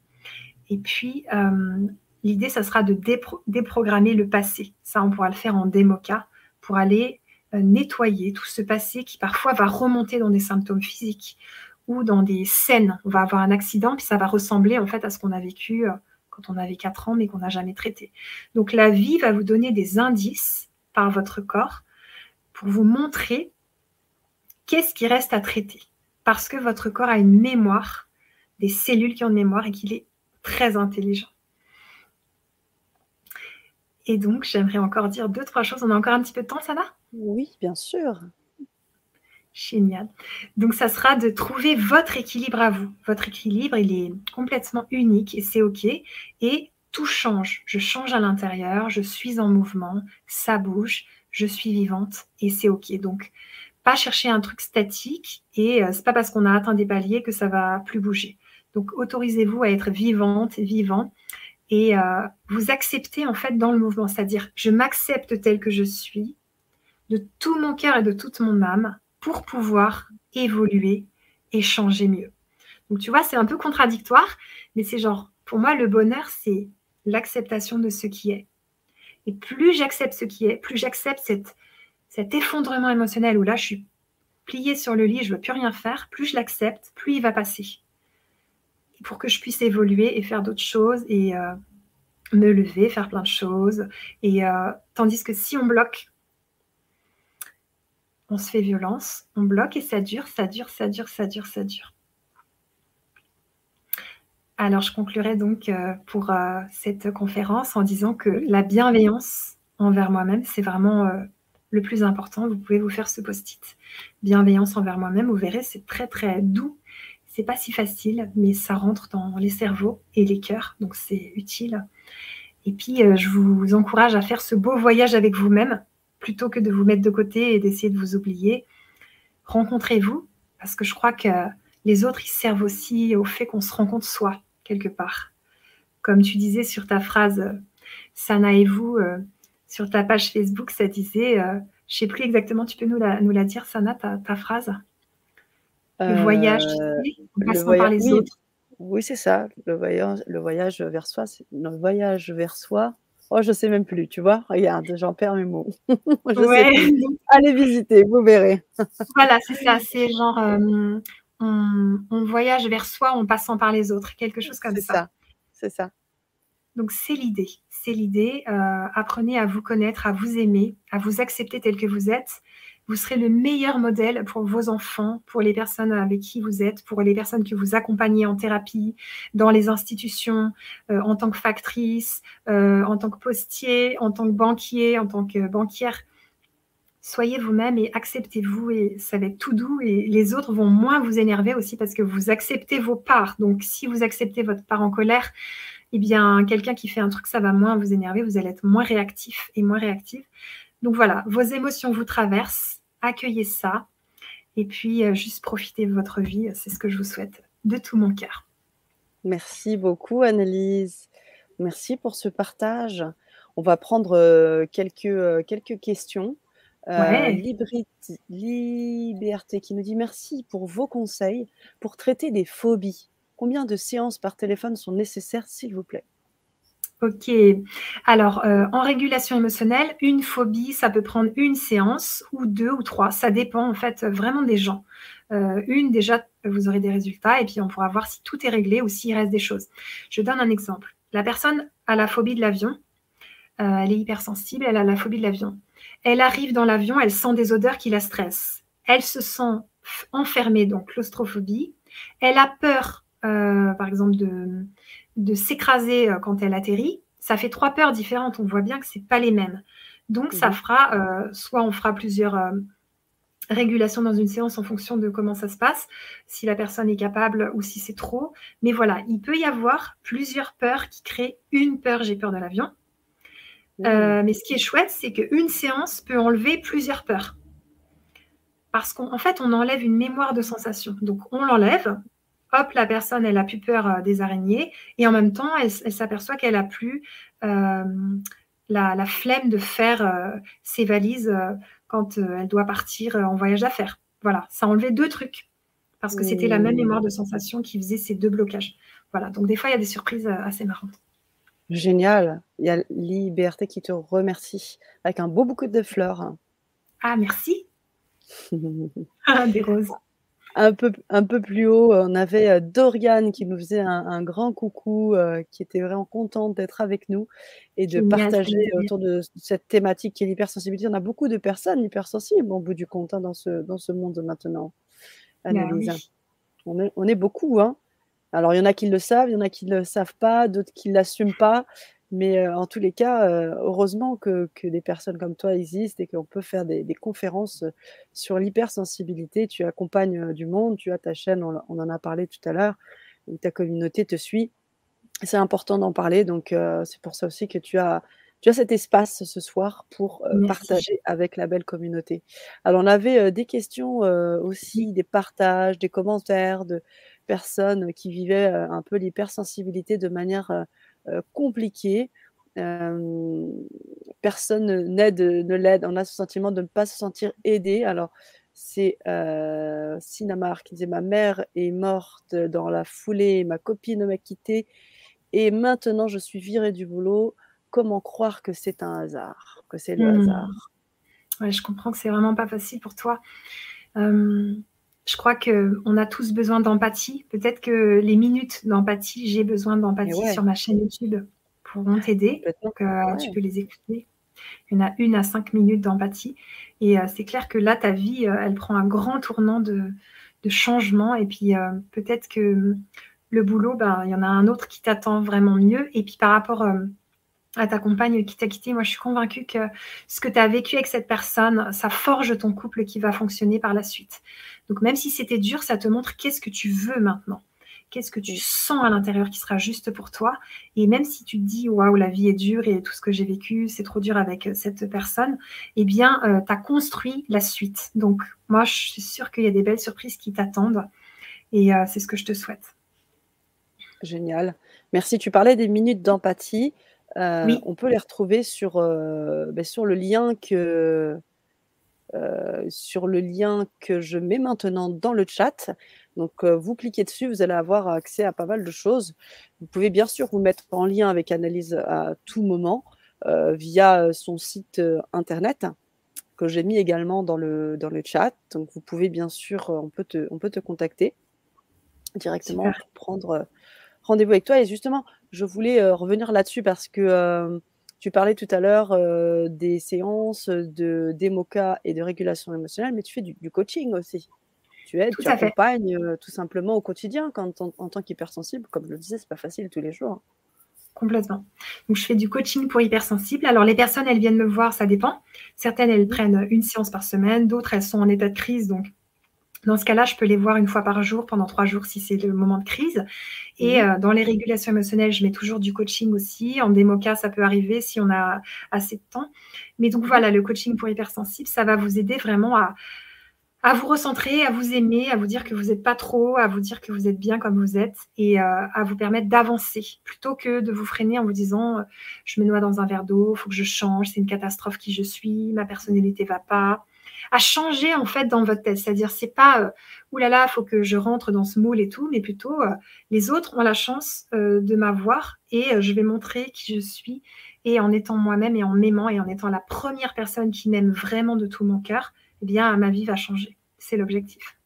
Speaker 2: Et puis, euh, l'idée, ça sera de déprogrammer le passé. Ça, on pourra le faire en démoca pour aller euh, nettoyer tout ce passé qui parfois va remonter dans des symptômes physiques ou dans des scènes. On va avoir un accident, puis ça va ressembler en fait à ce qu'on a vécu euh, quand on avait 4 ans, mais qu'on n'a jamais traité. Donc la vie va vous donner des indices par votre corps pour vous montrer qu'est-ce qui reste à traiter. Parce que votre corps a une mémoire, des cellules qui ont une mémoire et qu'il est très intelligent. Et donc, j'aimerais encore dire deux, trois choses. On a encore un petit peu de temps, ça va
Speaker 1: Oui, bien sûr.
Speaker 2: Génial. Donc, ça sera de trouver votre équilibre à vous. Votre équilibre, il est complètement unique et c'est OK. Et tout change. Je change à l'intérieur, je suis en mouvement, ça bouge, je suis vivante et c'est OK. Donc, pas chercher un truc statique et euh, c'est pas parce qu'on a atteint des paliers que ça va plus bouger. Donc, autorisez-vous à être vivante, vivant et euh, vous acceptez en fait dans le mouvement, c'est-à-dire je m'accepte tel que je suis de tout mon cœur et de toute mon âme pour pouvoir évoluer et changer mieux. Donc tu vois, c'est un peu contradictoire, mais c'est genre, pour moi, le bonheur, c'est l'acceptation de ce qui est. Et plus j'accepte ce qui est, plus j'accepte cet effondrement émotionnel où là, je suis pliée sur le lit, je ne veux plus rien faire, plus je l'accepte, plus il va passer pour que je puisse évoluer et faire d'autres choses et euh, me lever, faire plein de choses. Et euh, tandis que si on bloque, on se fait violence, on bloque et ça dure, ça dure, ça dure, ça dure, ça dure. Alors je conclurai donc euh, pour cette conférence en disant que la bienveillance envers moi-même, c'est vraiment le plus important. Vous pouvez vous faire ce post-it. Bienveillance envers moi-même, vous verrez, c'est très très doux c'est pas si facile, mais ça rentre dans les cerveaux et les cœurs, donc c'est utile. Et puis, euh, je vous encourage à faire ce beau voyage avec vous-même, plutôt que de vous mettre de côté et d'essayer de vous oublier. Rencontrez-vous, parce que je crois que les autres, ils servent aussi au fait qu'on se rencontre soi, quelque part. Comme tu disais sur ta phrase, Sana et vous, euh, sur ta page Facebook, ça disait, euh, je sais plus exactement, tu peux nous la, nous la dire, Sana, ta phrase? Le voyage,
Speaker 1: euh, par les oui. autres. Oui, c'est ça. Le voyage, le voyage vers soi, le voyage vers soi. Oh, je sais même plus, tu vois. Regarde, j'en perds mes mots. [LAUGHS] Allez visiter, vous verrez. [LAUGHS]
Speaker 2: voilà, c'est ça. C'est genre, euh, on, voyage vers soi en passant par les autres, quelque chose comme ça.
Speaker 1: C'est ça.
Speaker 2: Donc c'est l'idée. C'est l'idée. Euh, apprenez à vous connaître, à vous aimer, à vous accepter tel que vous êtes vous serez le meilleur modèle pour vos enfants, pour les personnes avec qui vous êtes, pour les personnes que vous accompagnez en thérapie, dans les institutions, euh, en tant que factrice, euh, en tant que postier, en tant que banquier, en tant que banquière. Soyez vous-même et acceptez-vous et ça va être tout doux et les autres vont moins vous énerver aussi parce que vous acceptez vos parts. Donc si vous acceptez votre part en colère, eh bien quelqu'un qui fait un truc, ça va moins vous énerver, vous allez être moins réactif et moins réactive. Donc voilà, vos émotions vous traversent, accueillez ça et puis euh, juste profitez de votre vie. C'est ce que je vous souhaite de tout mon cœur.
Speaker 1: Merci beaucoup, Annelise. Merci pour ce partage. On va prendre euh, quelques, euh, quelques questions. Liberté qui nous dit merci pour vos conseils pour traiter des phobies. Combien de séances par téléphone sont nécessaires, s'il vous plaît?
Speaker 2: Ok. Alors, euh, en régulation émotionnelle, une phobie, ça peut prendre une séance ou deux ou trois. Ça dépend en fait vraiment des gens. Euh, une, déjà, vous aurez des résultats et puis on pourra voir si tout est réglé ou s'il reste des choses. Je donne un exemple. La personne a la phobie de l'avion. Euh, elle est hypersensible, elle a la phobie de l'avion. Elle arrive dans l'avion, elle sent des odeurs qui la stressent. Elle se sent enfermée, donc claustrophobie. Elle a peur, par exemple, de de s'écraser euh, quand elle atterrit, ça fait trois peurs différentes. On voit bien que ce pas les mêmes. Donc, ça mhm. fera, euh, soit on fera plusieurs euh, régulations dans une séance en fonction de comment ça se passe, si la personne est capable ou si c'est trop. Mais voilà, il peut y avoir plusieurs peurs qui créent une peur, j'ai peur de l'avion. mais ce qui est chouette, c'est qu'une séance peut enlever plusieurs peurs. Parce qu'en fait, on enlève une mémoire de sensation. Donc, on l'enlève, hop, la personne, elle a plus peur euh, des araignées, et en même temps, elle, s'aperçoit qu'elle a plus euh, la, flemme de faire euh, ses valises quand elle doit partir en voyage d'affaires. Voilà, ça a enlevé deux trucs, parce que c'était la même mémoire de sensation qui faisait ces deux blocages. Voilà, donc des fois, il y a des surprises assez marrantes.
Speaker 1: Génial. Il y a Liberté qui te remercie avec un beau bouquet de fleurs.
Speaker 2: Ah, merci. [LAUGHS] ah, des roses
Speaker 1: un peu, un peu plus haut, on avait euh, Dorian qui nous faisait un, grand coucou, euh, qui était vraiment contente d'être avec nous et de partager autour de cette thématique qui est l'hypersensibilité. On a beaucoup de personnes hypersensibles au bout du compte hein, dans, ce, dans ce monde maintenant. Bah on, est, on est beaucoup. Hein. Alors, il y en a qui le savent, il y en a qui ne le savent pas, d'autres qui ne l'assument pas. Mais en tous les cas, heureusement que, des personnes comme toi existent et qu'on peut faire des, conférences sur l'hypersensibilité. Tu accompagnes du monde, tu as ta chaîne, on, en a parlé tout à l'heure, où ta communauté te suit. C'est important d'en parler, donc c'est pour ça aussi que tu as tu as cet espace ce soir pour, partager avec la belle communauté. Alors on avait, des questions, aussi, des partages, des commentaires de personnes qui vivaient, un peu l'hypersensibilité de manière, heu, compliquée. Hem, personne ne n'aide, ne l'aide. On a ce sentiment de ne pas se sentir aidé. Alors c'est, heu, Sinamar qui disait: «Ma mère est morte dans la foulée, ma copine m'a quittée et maintenant je suis virée du boulot. Comment croire que c'est un hasard, que c'est le
Speaker 2: Mmh.
Speaker 1: hasard?»
Speaker 2: Ouais, je comprends que c'est vraiment pas facile pour toi. Hem, je crois qu'on a tous besoin d'empathie. Peut-être que les minutes d'empathie, j'ai besoin d'empathie
Speaker 1: ouais.
Speaker 2: sur ma chaîne YouTube pourront t'aider. Donc heu, tu peux les écouter. Il y en a 1 à 5 minutes d'empathie et heu, c'est clair que là, ta vie, heu, elle prend un grand tournant de de changement et puis, peut-être que, le boulot, ben, il y en a un autre qui t'attend vraiment mieux et puis par rapport, à ta compagne qui t'a quitté, moi je suis convaincue que ce que tu as vécu avec cette personne, ça forge ton couple qui va fonctionner par la suite. Donc même si c'était dur, ça te montre qu'est-ce que tu veux maintenant. Qu'est-ce que tu sens à l'intérieur qui sera juste pour toi et même si tu te dis: «Waouh, la vie est dure et tout ce que j'ai vécu, c'est trop dur avec, heu, cette personne» et bien, heu, tu as construit la suite. Donc moi, je suis sûre qu'il y a des belles surprises qui t'attendent et heu, c'est ce que je te souhaite.
Speaker 1: Génial. Merci. Tu parlais des minutes d'empathie.
Speaker 2: Oui.
Speaker 1: on peut les retrouver sur, beh, sur le lien que, heu, sur le lien que je mets maintenant dans le chat. Donc heu, vous cliquez dessus, vous allez avoir accès à pas mal de choses. Vous pouvez bien sûr vous mettre en lien avec Annelise à tout moment, heu, via, son site, internet que j'ai mis également dans le dans le chat. Donc vous pouvez bien sûr, on peut te on peut te contacter directement
Speaker 2: Super.
Speaker 1: pour prendre, rendez-vous avec toi et justement, je voulais, revenir là-dessus parce que, tu parlais tout à l'heure, heu, des séances, de d'EMOCA et de régulation émotionnelle, mais tu fais du du coaching aussi. Tu aides,
Speaker 2: Tout
Speaker 1: tu accompagnes, heu, tout simplement au quotidien quand en en tant qu'hypersensible, comme je le disais, c'est pas facile tous les jours.
Speaker 2: Complètement. Donc je fais du coaching pour hypersensibles. Alors les personnes, elles viennent me voir, ça dépend. Certaines, elles
Speaker 1: Mmh.
Speaker 2: prennent 1 séance par semaine, d'autres, elles sont en état de crise, donc dans ce cas-là, je peux les voir 1 fois par jour pendant 3 jours si c'est le moment de crise et
Speaker 1: mh.
Speaker 2: heu, dans les régulations émotionnelles, je mets toujours du coaching aussi. En DEMOCA, ça peut arriver si on a assez de temps. Mais donc voilà, le coaching pour hypersensibles, ça va vous aider vraiment à à vous recentrer, à vous aimer, à vous dire que vous êtes pas trop, à vous dire que vous êtes bien comme vous êtes et heu, à vous permettre d'avancer plutôt que de vous freiner en vous disant, heu: «Je me noie dans un verre d'eau, faut que je change, c'est une catastrophe qui je suis, ma personnalité va pas». À changer en fait dans votre tête, c'est-à-dire c'est pas, heu: «Ouh là là, faut que je rentre dans ce moule et tout», mais plutôt, heu: «Les autres ont la chance, heu, de m'avoir et je vais montrer qui je suis et en étant moi-même et en m'aimant et en étant la 1re personne qui m'aime vraiment de tout mon cœur, eh bien ma vie va changer». C'est l'objectif.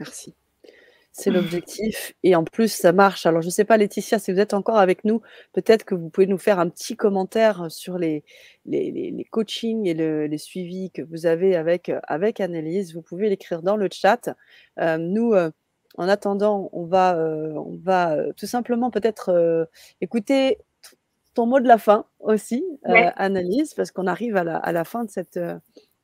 Speaker 1: Merci. C'est l'objectif et en plus ça marche. Alors je sais pas Laetitia si vous êtes encore avec nous, peut-être que vous pouvez nous faire un petit commentaire sur les les les les coachings et le les suivis que vous avez avec, heu, avec Annelise. Vous pouvez l'écrire dans le chat. Heu, nous, heu, en attendant, on va, on va, tout simplement peut-être, écouter ton mot de la fin aussi. Annelise, parce qu'on arrive à la à la fin de cette,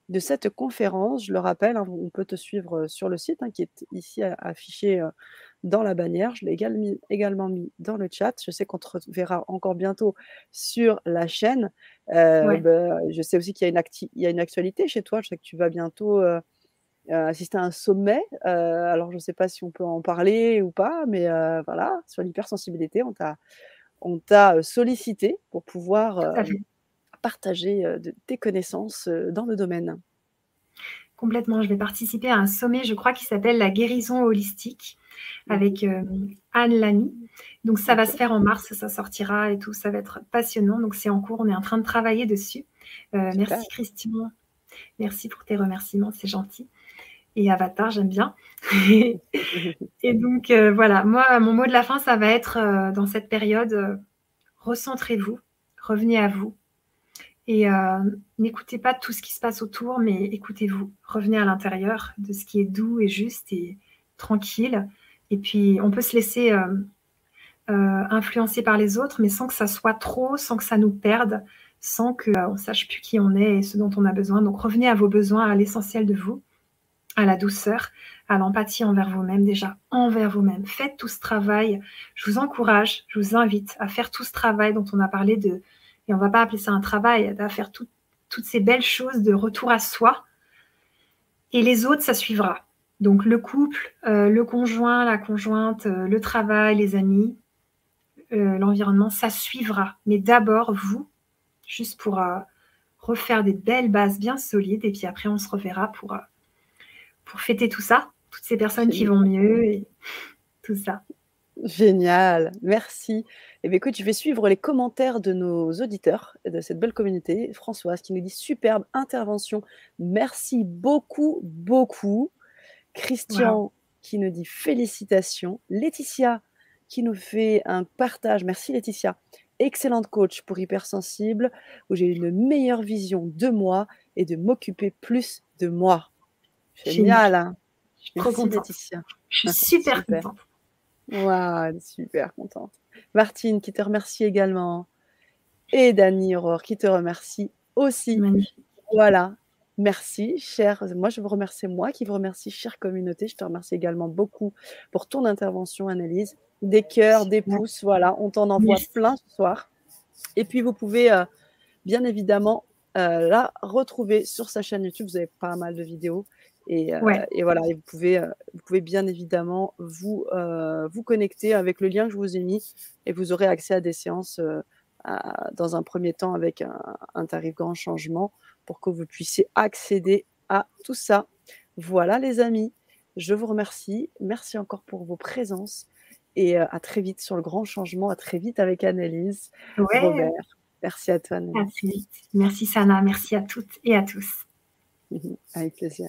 Speaker 1: de cette conférence. Je le rappelle, hein, on peut te suivre, heu, sur le site, hein, qui est ici a affiché, heu, dans la bannière. Je l'ai mis également mis dans le chat. Je sais qu'on te reverra encore bientôt sur la chaîne.
Speaker 2: Ouais.
Speaker 1: bah, je sais aussi qu'il y a une acti il y a une actualité chez toi. Je sais que tu vas bientôt, assister à un sommet. Alors je sais pas si on peut en parler ou pas, mais voilà, sur l'hypersensibilité, on t'a on t'a, heu, sollicité pour pouvoir, partager, de tes connaissances, heu, dans le domaine.
Speaker 2: Complètement, je vais participer à un sommet, je crois, qui s'appelle la guérison holistique avec, hem, Anne Lamy. Donc ça va se faire en mars, ça sortira et tout, ça va être passionnant. Donc c'est en cours, on est en train de travailler dessus. Merci Christian, merci pour tes remerciements, c'est gentil et Avatar, j'aime bien [LAUGHS] et donc voilà, moi, mon mot de la fin, ça va être, dans cette période, recentrez-vous, revenez à vous et heu, n'écoutez pas tout ce qui se passe autour, mais écoutez-vous. Revenez à l'intérieur de ce qui est doux et juste et tranquille et puis on peut se laisser, hem, heu, influencer par les autres, mais sans que ça soit trop, sans que ça nous perde, sans qu'on sache plus qui on est et ce dont on a besoin. Donc revenez à vos besoins, à l'essentiel de vous à la douceur, à l'empathie envers vous-même, déjà envers vous-même. Faites tout ce travail. Je vous encourage, je vous invite à faire tout ce travail dont on a parlé de, et on va pas appeler ça un travail, à faire toutes ces belles choses de retour à soi. Et les autres, ça suivra. Donc le couple, euh, le conjoint, la conjointe, euh, le travail, les amis, euh, l'environnement, ça suivra. Mais d'abord, vous, juste pour refaire des belles bases bien solides. Et puis après, on se reverra pour, pour fêter tout ça, toutes ces personnes qui vont mieux et [LAUGHS] tout ça.
Speaker 1: Génial, merci. Eh bien, écoute, je vais suivre les commentaires de nos auditeurs de cette belle communauté. Françoise qui nous dit superbe intervention. Merci beaucoup, beaucoup. Christian qui nous dit félicitations. Laetitia qui nous fait un partage. Merci Laetitia. Excellente coach pour hypersensible, où j'ai une meilleure vision de moi et de m'occuper plus de moi. Génial. Hein
Speaker 2: je suis Merci Laetitia. Je suis super, super. contente.
Speaker 1: Waouh, super contente. Martine qui te remercie également. Et Dani Aurore qui te remercie aussi. Voilà. Merci, cher. Moi, je vous remercie, moi qui vous remercie, chère communauté. Je te remercie également beaucoup pour ton intervention, Analyse. Des cœurs, des pouces, voilà. On t'en envoie plein ce soir. Et puis, vous pouvez euh, bien évidemment euh, la retrouver sur sa chaîne YouTube. Vous avez pas mal de vidéos. Et, euh, et, voilà, et vous pouvez, euh, vous pouvez bien évidemment vous, euh, vous connecter avec le lien que je vous ai mis et vous aurez accès à des séances dans un premier temps avec un, un, tarif grand changement pour que vous puissiez accéder à tout ça. Voilà les amis, je vous remercie. Merci encore pour vos présences et à très vite sur le grand changement, à très vite avec Annelise, Robert. Merci à toi.
Speaker 2: Annelise. Merci Sana, merci à toutes et à tous. [LAUGHS]
Speaker 1: avec plaisir.